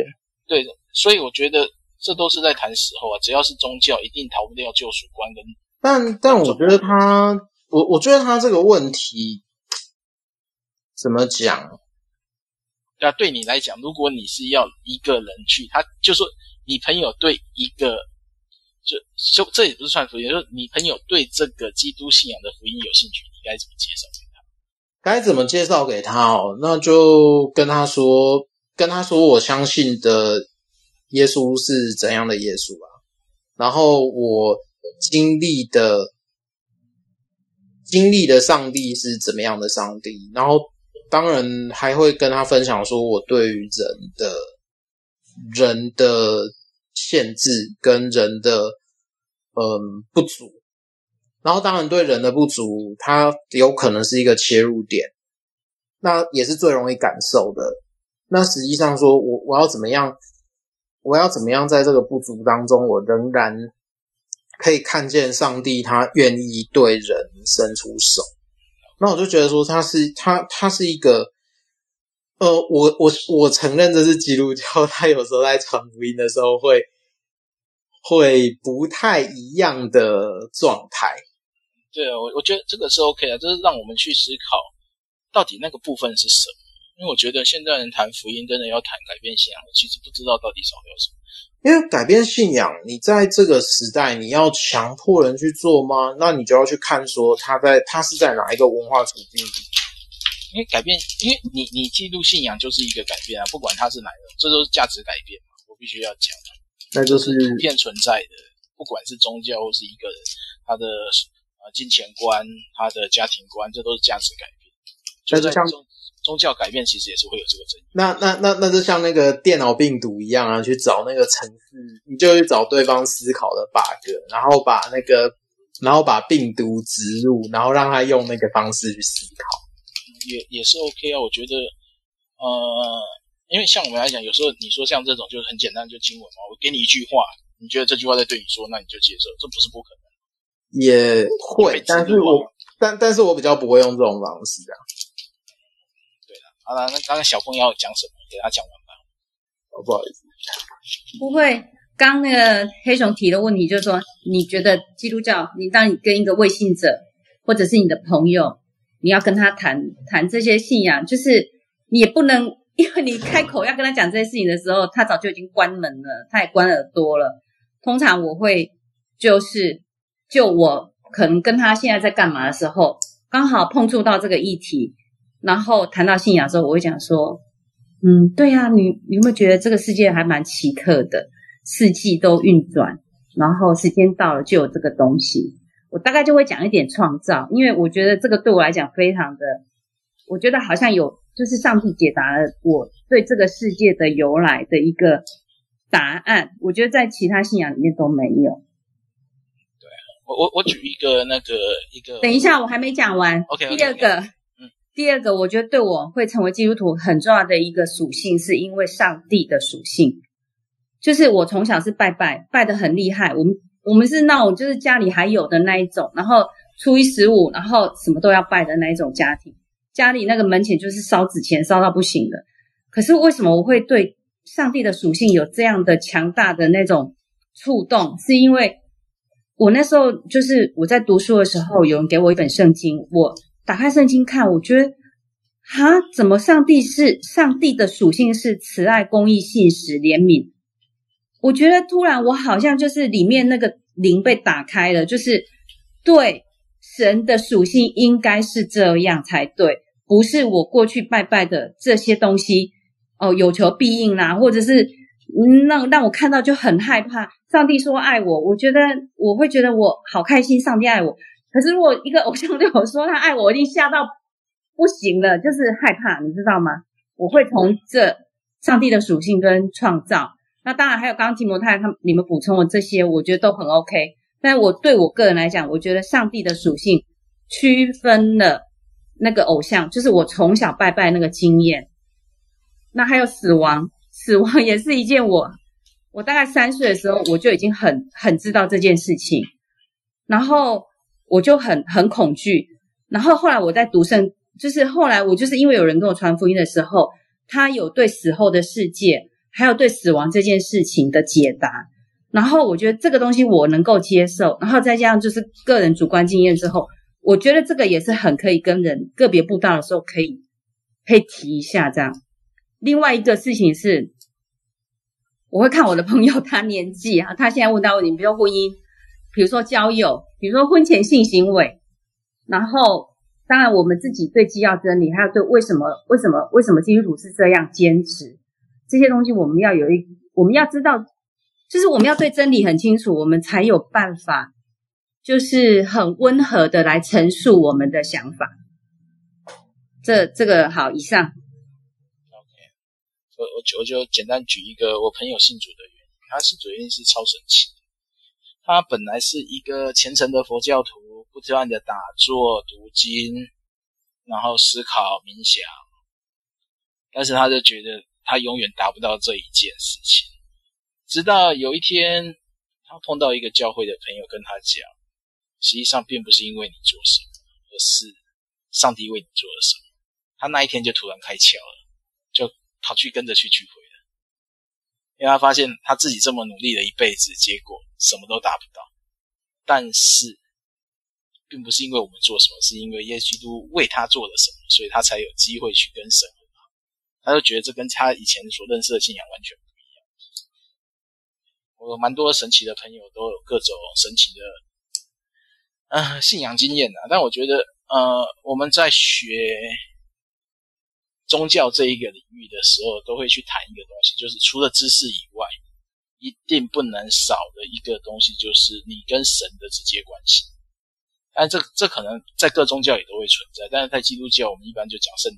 对的，所以我觉得这都是在谈时候啊。只要是宗教，一定逃不掉救赎观跟。但但我觉得他，我我觉得他这个问题怎么讲？那对你来讲，如果你是要一个人去，他就说你朋友对一个，就就这也不是算福音，就是你朋友对这个基督信仰的福音有兴趣，你该怎么介绍给他？该怎么介绍给他哦？那就跟他说，跟他说，我相信的耶稣是怎样的耶稣啊？然后我经历的经历的上帝是怎么样的上帝？然后当然还会跟他分享说，我对于人的人的限制跟人的嗯不足。然后，当然，对人的不足，它有可能是一个切入点，那也是最容易感受的。那实际上说，说我我要怎么样，我要怎么样在这个不足当中，我仍然可以看见上帝，他愿意对人伸出手。那我就觉得说，他是他他是一个，呃，我我我承认这是基督教，他有时候在传福音的时候会会不太一样的状态。对啊，我我觉得这个是 OK 的，就是让我们去思考，到底那个部分是什么？因为我觉得现在人谈福音，真的要谈改变信仰，其实不知道到底少掉什么。因为改变信仰，你在这个时代，你要强迫人去做吗？那你就要去看说他在他是在哪一个文化处境里。因为改变，因为你你记录信仰就是一个改变啊，不管他是哪一个，这都是价值改变嘛。我必须要讲，那就是普遍存在的，不管是宗教或是一个人，他的。金钱观，他的家庭观，这都是价值改变。但是像宗教改变，其实也是会有这个争议。那那那那就像那个电脑病毒一样啊，去找那个城市，你就去找对方思考的 bug，然后把那个，然后把病毒植入，然后让他用那个方式去思考，也也是 OK 啊。我觉得，呃，因为像我们来讲，有时候你说像这种就是很简单，就经文嘛，我给你一句话，你觉得这句话在对你说，那你就接受，这不是不可能。也会，但是我但但是我比较不会用这种方式啊。对了，好了，那刚刚小峰要讲什么？给他讲完吧。哦，不好意思。不会，刚那个黑熊提的问题，就是说，你觉得基督教，你当你跟一个未信者，或者是你的朋友，你要跟他谈谈这些信仰，就是你也不能，[LAUGHS] 因为你开口要跟他讲这些事情的时候，他早就已经关门了，他也关耳朵了。通常我会就是，就我可能跟他现在在干嘛的时候，刚好碰触到这个议题，然后谈到信仰的时候，我会讲说，嗯，对啊，你你有没有觉得这个世界还蛮奇特的？四季都运转，然后时间到了就有这个东西。我大概就会讲一点创造，因为我觉得这个对我来讲非常的，我觉得好像有就是上帝解答了我对这个世界的由来的一个答案。我觉得在其他信仰里面都没有。对，我我我举一个那个一个，等一下我还没讲完。OK，, okay 第二个第二个，我觉得对我会成为基督徒很重要的一个属性，是因为上帝的属性。就是我从小是拜拜，拜的很厉害。我们我们是那种就是家里还有的那一种，然后初一十五，然后什么都要拜的那一种家庭。家里那个门前就是烧纸钱，烧到不行的。可是为什么我会对上帝的属性有这样的强大的那种触动？是因为我那时候就是我在读书的时候，有人给我一本圣经，我打开圣经看，我觉得哈，怎么上帝是上帝的属性是慈爱、公义、信实、怜悯？我觉得突然，我好像就是里面那个灵被打开了，就是对神的属性应该是这样才对，不是我过去拜拜的这些东西哦，有求必应啦，或者是让让我看到就很害怕。上帝说爱我，我觉得我会觉得我好开心，上帝爱我。可是如果一个偶像对我说他爱我，我一定吓到不行了，就是害怕，你知道吗？我会从这上帝的属性跟创造。那当然还有刚刚提摩太他们你们补充的这些，我觉得都很 OK。但我对我个人来讲，我觉得上帝的属性区分了那个偶像，就是我从小拜拜那个经验。那还有死亡，死亡也是一件我我大概三岁的时候我就已经很很知道这件事情，然后我就很很恐惧。然后后来我在读圣，就是后来我就是因为有人跟我传福音的时候，他有对死后的世界。还有对死亡这件事情的解答，然后我觉得这个东西我能够接受，然后再加上就是个人主观经验之后，我觉得这个也是很可以跟人个别布道的时候可以可以提一下这样。另外一个事情是，我会看我的朋友他年纪啊，他现在问到问题，比如说婚姻，比如说交友，比如说婚前性行为，然后当然我们自己对基要真理，还有对为什么为什么为什么基督徒是这样坚持。这些东西我们要有一，我们要知道，就是我们要对真理很清楚，我们才有办法，就是很温和的来陈述我们的想法。这这个好，以上。OK，我我就我就简单举一个我朋友信主的原因，他信主原因是超神奇。他本来是一个虔诚的佛教徒，不断的打坐、读经，然后思考、冥想，但是他就觉得。他永远达不到这一件事情，直到有一天，他碰到一个教会的朋友，跟他讲，实际上并不是因为你做什么，而是上帝为你做了什么。他那一天就突然开窍了，就跑去跟着去聚会了，因为他发现他自己这么努力了一辈子，结果什么都达不到。但是，并不是因为我们做什么，是因为耶稣基督为他做了什么，所以他才有机会去跟神。他就觉得这跟他以前所认识的信仰完全不一样。我有蛮多神奇的朋友，都有各种神奇的，呃，信仰经验的。但我觉得，呃，我们在学宗教这一个领域的时候，都会去谈一个东西，就是除了知识以外，一定不能少的一个东西，就是你跟神的直接关系。但这这可能在各宗教也都会存在，但是在基督教，我们一般就讲圣。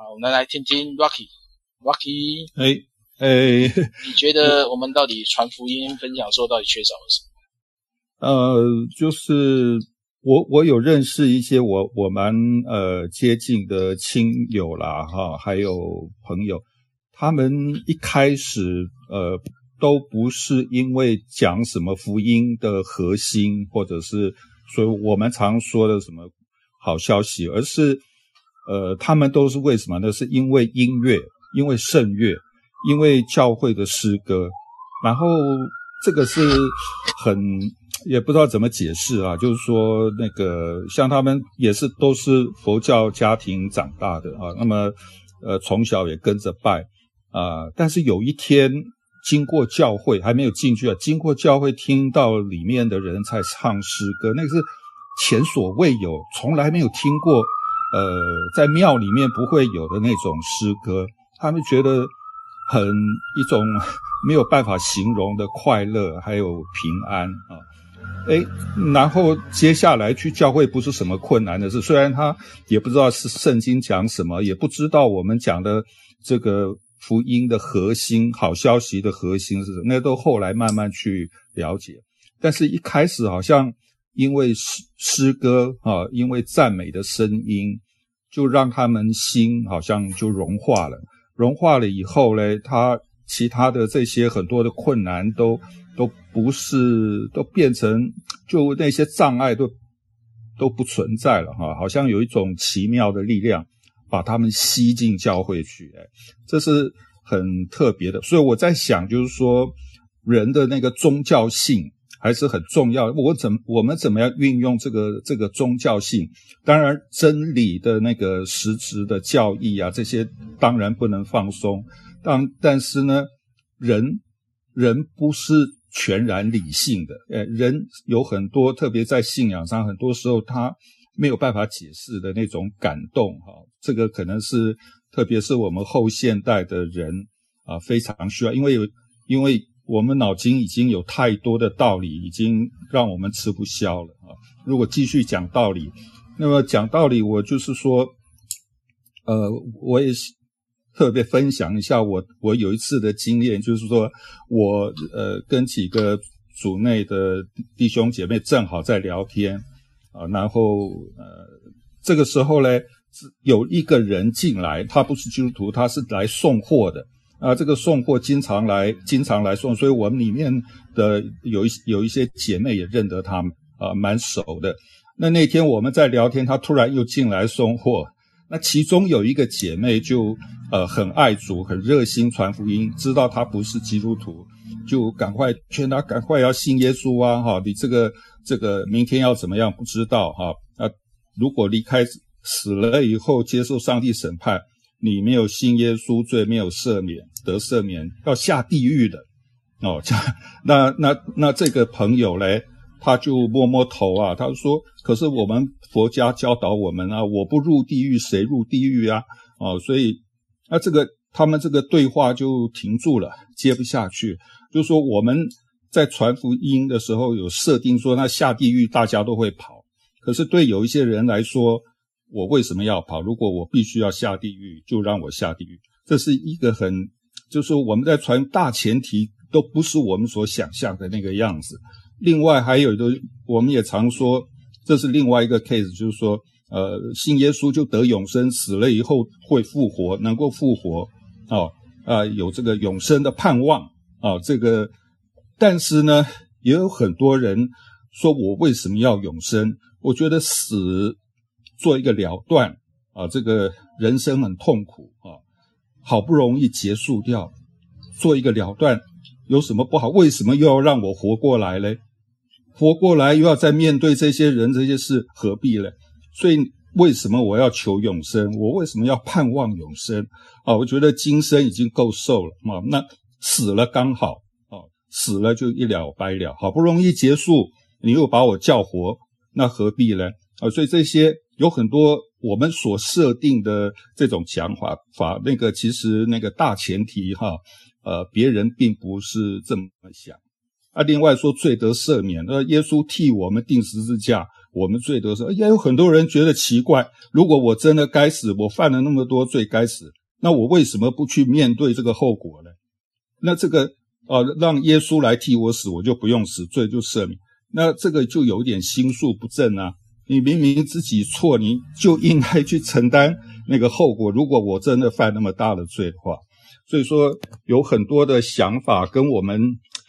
好，我们来听听 Rocky，Rocky，哎哎，[LAUGHS] 你觉得我们到底传福音分享的时候到底缺少了什么？呃，就是我我有认识一些我我蛮呃接近的亲友啦哈，还有朋友，他们一开始呃都不是因为讲什么福音的核心，或者是所以我们常说的什么好消息，而是。呃，他们都是为什么呢？是因为音乐，因为圣乐，因为教会的诗歌，然后这个是很也不知道怎么解释啊，就是说那个像他们也是都是佛教家庭长大的啊，那么呃从小也跟着拜啊，但是有一天经过教会还没有进去啊，经过教会听到里面的人在唱诗歌，那个是前所未有，从来没有听过，呃，在庙里面不会有的那种诗歌，他们觉得很一种。[LAUGHS] 没有办法形容的快乐，还有平安啊，诶，然后接下来去教会不是什么困难的事，虽然他也不知道是圣经讲什么，也不知道我们讲的这个福音的核心、好消息的核心是什么，那都后来慢慢去了解。但是一开始好像因为诗诗歌啊，因为赞美的声音，就让他们心好像就融化了，融化了以后呢，他。其他的这些很多的困难都都不是，都变成就那些障碍都都不存在了哈，好像有一种奇妙的力量把他们吸进教会去，哎，这是很特别的。所以我在想，就是说人的那个宗教性还是很重要。我怎我们怎么样运用这个这个宗教性？当然真理的那个实质的教义啊，这些当然不能放松。但但是呢，人人不是全然理性的，呃，人有很多，特别在信仰上，很多时候他没有办法解释的那种感动，哈，这个可能是特别是我们后现代的人啊，非常需要，因为有，因为我们脑筋已经有太多的道理，已经让我们吃不消了啊。如果继续讲道理，那么讲道理，我就是说，呃，我也是。特别分享一下我我有一次的经验，就是说我呃跟几个组内的弟兄姐妹正好在聊天啊，然后呃这个时候呢，有一个人进来，他不是基督徒，他是来送货的啊。这个送货经常来经常来送，所以我们里面的有一有一些姐妹也认得他啊，蛮熟的。那那天我们在聊天，他突然又进来送货。那其中有一个姐妹就呃很爱主，很热心传福音，知道他不是基督徒，就赶快劝他赶快要信耶稣啊！哈，你这个这个明天要怎么样不知道哈？啊，如果离开死了以后接受上帝审判，你没有信耶稣，罪没有赦免，得赦免要下地狱的哦。[LAUGHS] 这，那那那这个朋友嘞？他就摸摸头啊，他说：“可是我们佛家教导我们啊，我不入地狱，谁入地狱啊？哦，所以那这个他们这个对话就停住了，接不下去。就说我们在传福音的时候有设定说，那下地狱大家都会跑。可是对有一些人来说，我为什么要跑？如果我必须要下地狱，就让我下地狱。这是一个很，就是我们在传大前提都不是我们所想象的那个样子。”另外还有一个，我们也常说，这是另外一个 case，就是说，呃，信耶稣就得永生，死了以后会复活，能够复活，哦，啊、呃，有这个永生的盼望，啊、哦，这个，但是呢，也有很多人说我为什么要永生？我觉得死做一个了断，啊，这个人生很痛苦啊，好不容易结束掉，做一个了断，有什么不好？为什么又要让我活过来嘞？活过来又要再面对这些人这些事，何必呢？所以为什么我要求永生？我为什么要盼望永生？啊，我觉得今生已经够受了啊，那死了刚好啊，死了就一了百了，好不容易结束，你又把我叫活，那何必呢？啊，所以这些有很多我们所设定的这种讲法法，那个其实那个大前提哈，呃，别人并不是这么想。啊，另外说罪得赦免，那耶稣替我们钉十字架，我们罪得赦。也有很多人觉得奇怪，如果我真的该死，我犯了那么多罪该死，那我为什么不去面对这个后果呢？那这个啊，让耶稣来替我死，我就不用死，罪就赦免。那这个就有点心术不正啊！你明明自己错，你就应该去承担那个后果。如果我真的犯那么大的罪的话，[LAUGHS] 所以说有很多的想法跟我们。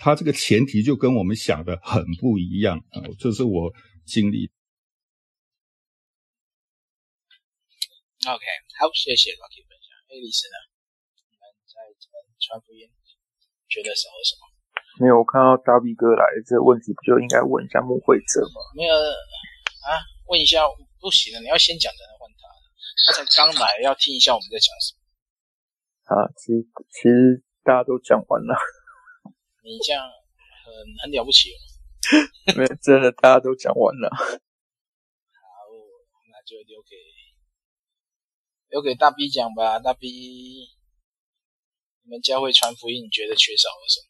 他这个前提就跟我们想的很不一样啊！这是我经历。OK，好，谢谢 Rocky 分享。艾丽丝呢？你们在这边传福音，觉得少了什么？没有，我看到大 B 哥来，这个问题不就应该问一下穆慧哲吗？没有啊，问一下不行了，你要先讲才能换他。他才刚来，要听一下我们在讲什么。啊，其实其实大家都讲完了。你这样很很了不起哦。[LAUGHS] 没有，真的大家都讲完了。好，那就留给留给大 B 讲吧，大 B，你们教会传福音，你觉得缺少了什么？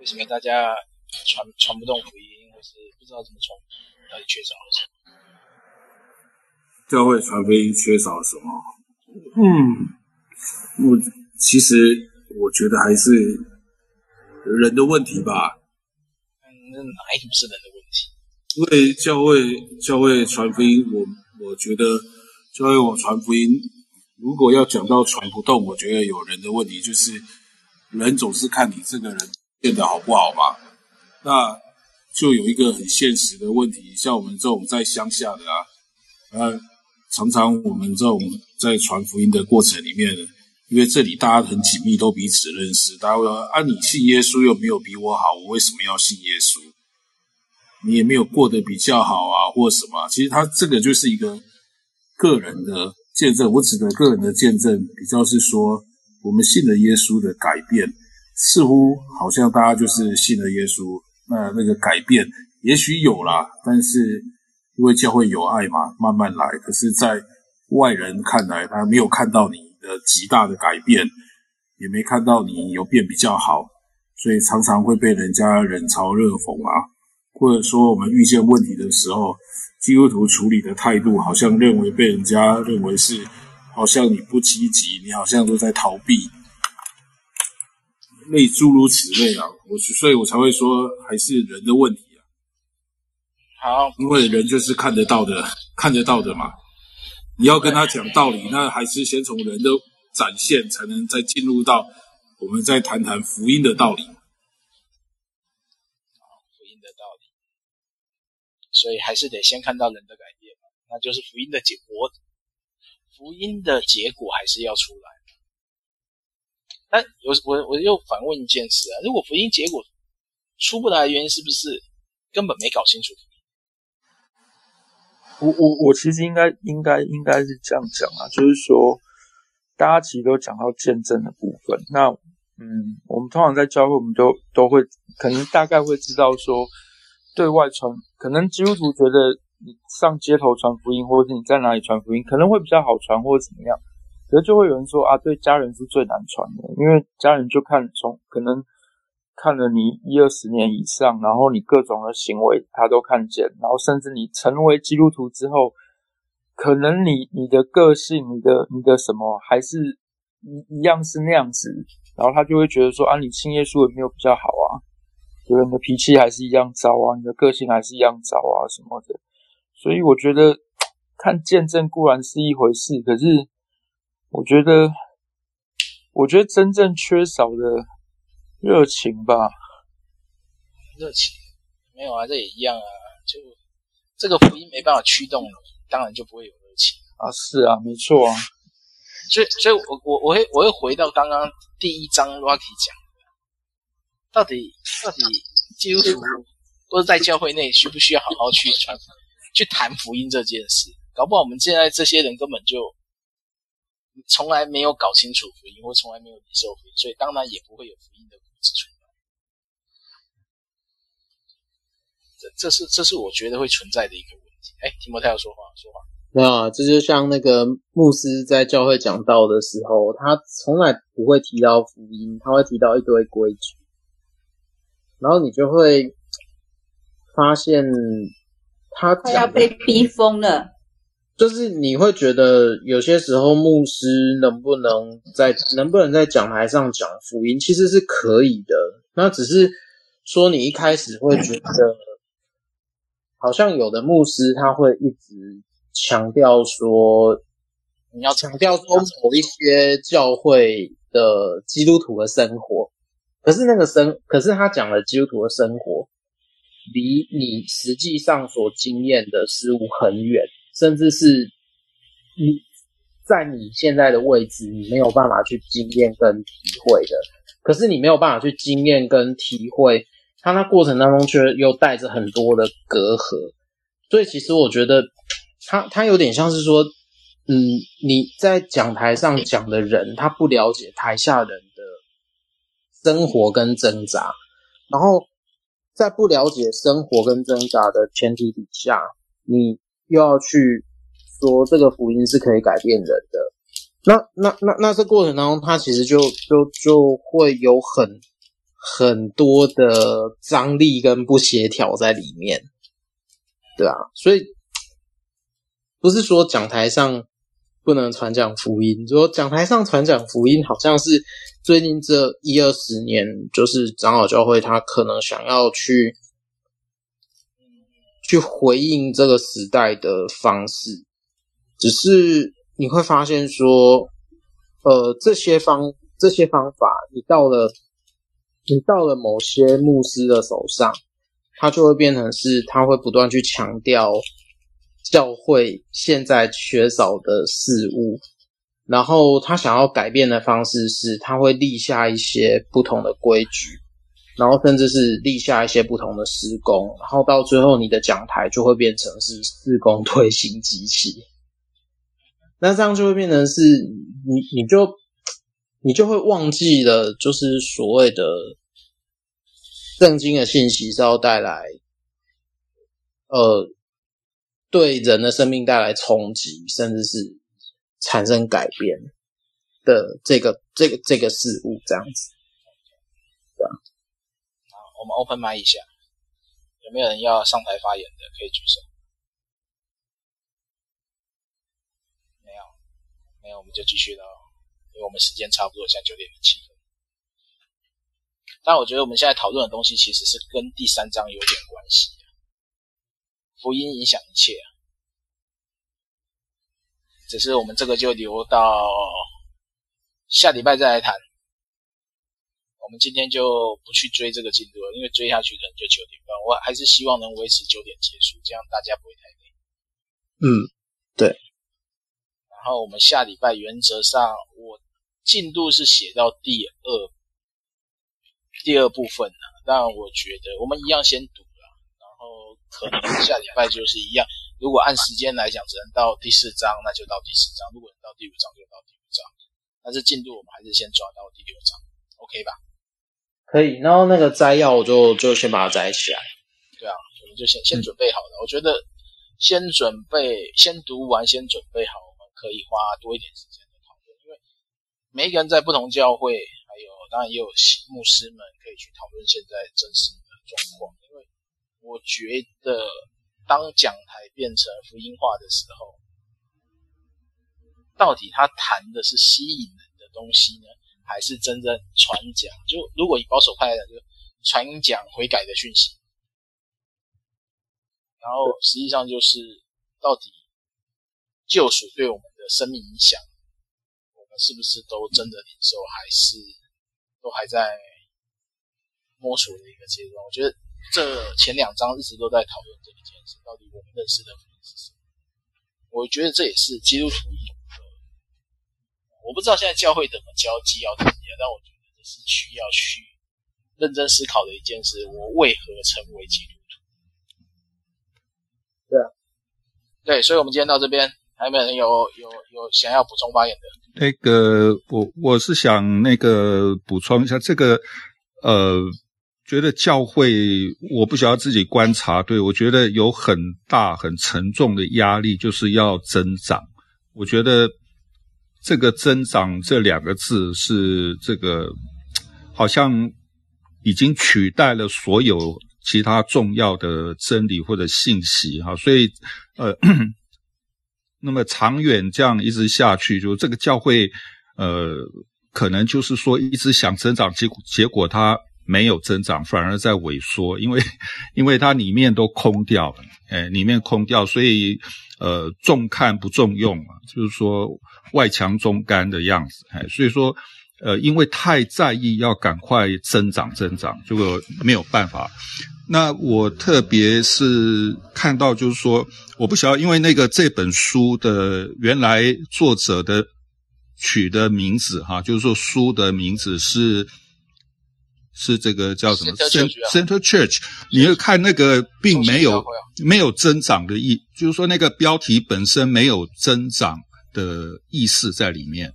为什么大家传传不动福音，或是不知道怎么传？到底缺少了什么？教会传福音缺少什么？嗯，我其实我觉得还是人的问题吧。嗯，那哪一点不是人的问题？因为教会教会传福音，我我觉得教会我传福音，如果要讲到传不动，我觉得有人的问题，就是人总是看你这个人。变得好不好嘛？那就有一个很现实的问题，像我们这种在乡下的啊，呃，常常我们这种在传福音的过程里面，因为这里大家很紧密，都彼此认识，大家会说啊，你信耶稣又没有比我好，我为什么要信耶稣？你也没有过得比较好啊，或什么？其实他这个就是一个个人的见证，我指的个人的见证，比较是说我们信了耶稣的改变。似乎好像大家就是信了耶稣，那那个改变也许有啦，但是因为教会有爱嘛，慢慢来。可是，在外人看来，他没有看到你的极大的改变，也没看到你有变比较好，所以常常会被人家冷嘲热讽啊，或者说我们遇见问题的时候，基督徒处理的态度好像认为被人家认为是好像你不积极，你好像都在逃避。类诸如此类啊，我所以，我才会说还是人的问题啊。好，因为人就是看得到的，看得到的嘛。你要跟他讲道理，那还是先从人的展现，才能再进入到我们再谈谈福音的道理。福音的道理，所以还是得先看到人的改变嘛，那就是福音的结果。福音的结果还是要出来。但我我我又反问一件事啊，如果福音结果出不来原因，是不是根本没搞清楚？我我我其实应该应该应该是这样讲啊，就是说大家其实都讲到见证的部分。那嗯，我们通常在教会，我们都都会可能大概会知道说，对外传，可能基督徒觉得你上街头传福音，或者是你在哪里传福音，可能会比较好传，或者怎么样。可是就会有人说啊，对家人是最难传的，因为家人就看从可能看了你一二十年以上，然后你各种的行为他都看见，然后甚至你成为基督徒之后，可能你你的个性、你的你的什么还是一一样是那样子，然后他就会觉得说啊，你信耶稣也没有比较好啊，对，你的脾气还是一样糟啊，你的个性还是一样糟啊什么的，所以我觉得 [TSK] 看见证固然是一回事，可是。我觉得，我觉得真正缺少的热情吧。热情没有啊，这也一样啊。就这个福音没办法驱动你，当然就不会有热情啊。是啊，没错啊。所以，所以我我我会我会回到刚刚第一章 Rocky 讲的，到底到底基督徒或者在教会内需不需要好好去传去谈福音这件事？搞不好我们现在这些人根本就。从来没有搞清楚福音，或从来没有领受福音，所以当然也不会有福音的果子出来。这这是这是我觉得会存在的一个问题。哎，提摩太要说话，说话。没有啊，这就像那个牧师在教会讲道的时候，他从来不会提到福音，他会提到一堆规矩，然后你就会发现他他要被逼疯了。就是你会觉得有些时候牧师能不能在能不能在讲台上讲福音，其实是可以的。那只是说你一开始会觉得，好像有的牧师他会一直强调说，你要强调说某一些教会的基督徒的生活，可是那个生，可是他讲的基督徒的生活，离你实际上所经验的事物很远。甚至是你在你现在的位置，你没有办法去经验跟体会的。可是你没有办法去经验跟体会，它那过程当中却又带着很多的隔阂。所以其实我觉得，他他有点像是说，嗯，你在讲台上讲的人，他不了解台下人的生活跟挣扎，然后在不了解生活跟挣扎的前提底下，你又要去说这个福音是可以改变人的，那那那那这过程当中，他其实就就就会有很很多的张力跟不协调在里面。对啊，所以不是说讲台上不能传讲福音，说讲台上传讲福音，好像是最近这一二十年，就是长老教会他可能想要去去回应这个时代的方式，只是你会发现说，呃，这些方这些方法，你到了你到了某些牧师的手上。他就会变成是，他会不断去强调教会现在缺少的事物，然后他想要改变的方式是，他会立下一些不同的规矩，然后甚至是立下一些不同的施工，然后到最后你的讲台就会变成是施工推行机器，那这样就会变成是你，你就你就会忘记了，就是所谓的。圣经的信息是要带来，呃，对人的生命带来冲击，甚至是产生改变的这个、这个、这个事物，这样子，对啊。我们 open 麦一下，有没有人要上台发言的？可以举手。没有，没有，我们就继续了，因为我们时间差不多，现在九点零七分。但我觉得我们现在讨论的东西其实是跟第三章有点关系。福音影响一切，只是我们这个就留到下礼拜再来谈。我们今天就不去追这个进度了，因为追下去可能就九点半。我还是希望能维持九点结束，这样大家不会太累。嗯，对。然后我们下礼拜原则上我进度是写到第二。第二部分呢，当然我觉得我们一样先读了，然后可能下礼拜就是一样。如果按时间来讲，只能到第四章，那就到第四章；如果能到第五章，就到第五章。但是进度我们还是先抓到第六章，OK 吧？可以。然后那个摘要我就就先把它摘起来。对啊，我们就先先准备好了。我觉得先准备，先读完，先准备好，我们可以花多一点时间来讨论，因为每一个人在不同教会。还有，当然也有牧师们可以去讨论现在真实的状况，因为我觉得当讲台变成福音化的时候，到底他谈的是吸引人的东西呢，还是真正传讲？就如果以保守派来讲，就传讲悔改的讯息，然后实际上就是到底救赎对我们的生命影响，我们是不是都真的领受，还是？都还在摸索的一个阶段，我觉得这前两章一直都在讨论这一件事，到底我们认识的福音是什么？我觉得这也是基督徒，我不知道现在教会怎么教基要怎么样，但我觉得这是需要去认真思考的一件事。我为何成为基督徒？对啊，对，所以我们今天到这边。还有没有人有有有想要补充发言的？那个，我我是想那个补充一下这个，呃，觉得教会我不晓得自己观察，对，我觉得有很大很沉重的压力，就是要增长。我觉得这个“增长”这两个字是这个，好像已经取代了所有其他重要的真理或者信息哈，所以呃。[COUGHS] 那么长远这样一直下去，就这个教会，呃，可能就是说一直想增长，结结果它没有增长，反而在萎缩，因为 [LAUGHS] 因为它里面都空掉了，哎，里面空掉，所以呃重看不重用啊，就是说外强中干的样子，哎，所以说呃因为太在意要赶快增长增长，结果没有办法。那我特别是看到，就是说，我不晓得，因为那个这本书的原来作者的取的名字哈，就是说书的名字是是这个叫什么？Center Church，你要看那个并没有没有增长的意，就是说那个标题本身没有增长的意思在里面，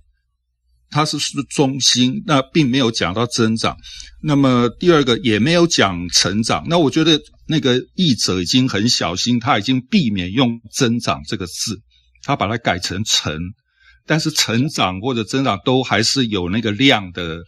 它是是中心，那并没有讲到增长。那么第二个也没有讲成长，那我觉得那个译者已经很小心，他已经避免用增长这个字，他把它改成成，但是成长或者增长都还是有那个量的。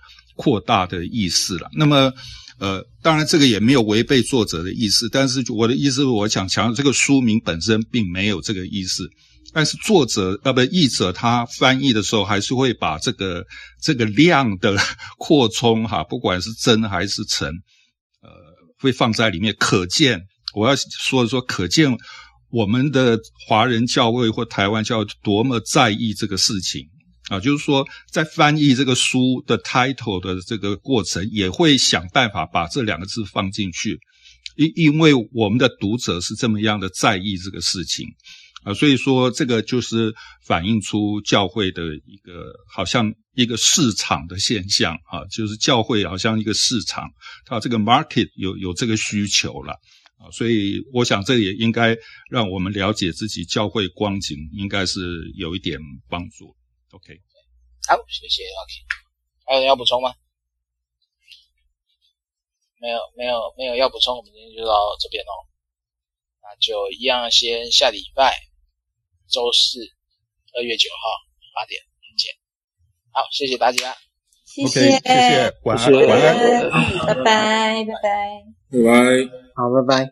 扩大的意思了。那么，呃，当然这个也没有违背作者的意思。但是我的意思，我想强调，这个书名本身并没有这个意思。但是作者呃不译者他翻译的时候，还是会把这个这个量的扩充哈，[LAUGHS] 不管是增还是成，呃，会放在里面。可见我要说的说，可见我们的华人教会或台湾教多么在意这个事情。啊，就是说，在翻译这个书的 title 的这个过程，也会想办法把这两个字放进去，因因为我们的读者是这么样的在意这个事情啊，所以说这个就是反映出教会的一个好像一个市场的现象啊，就是教会好像一个市场，它这个 market 有有这个需求了啊，所以我想这也应该让我们了解自己教会光景，应该是有一点帮助。OK，好，谢谢 OK，还有人要补充吗？没有，没有，没有要补充，我们今天就到这边哦。那就一样，先下礼拜周四二月九号八点见。好，谢谢大家。谢谢，okay, 谢谢，晚安，晚安，拜拜，拜拜，拜拜，好，拜拜。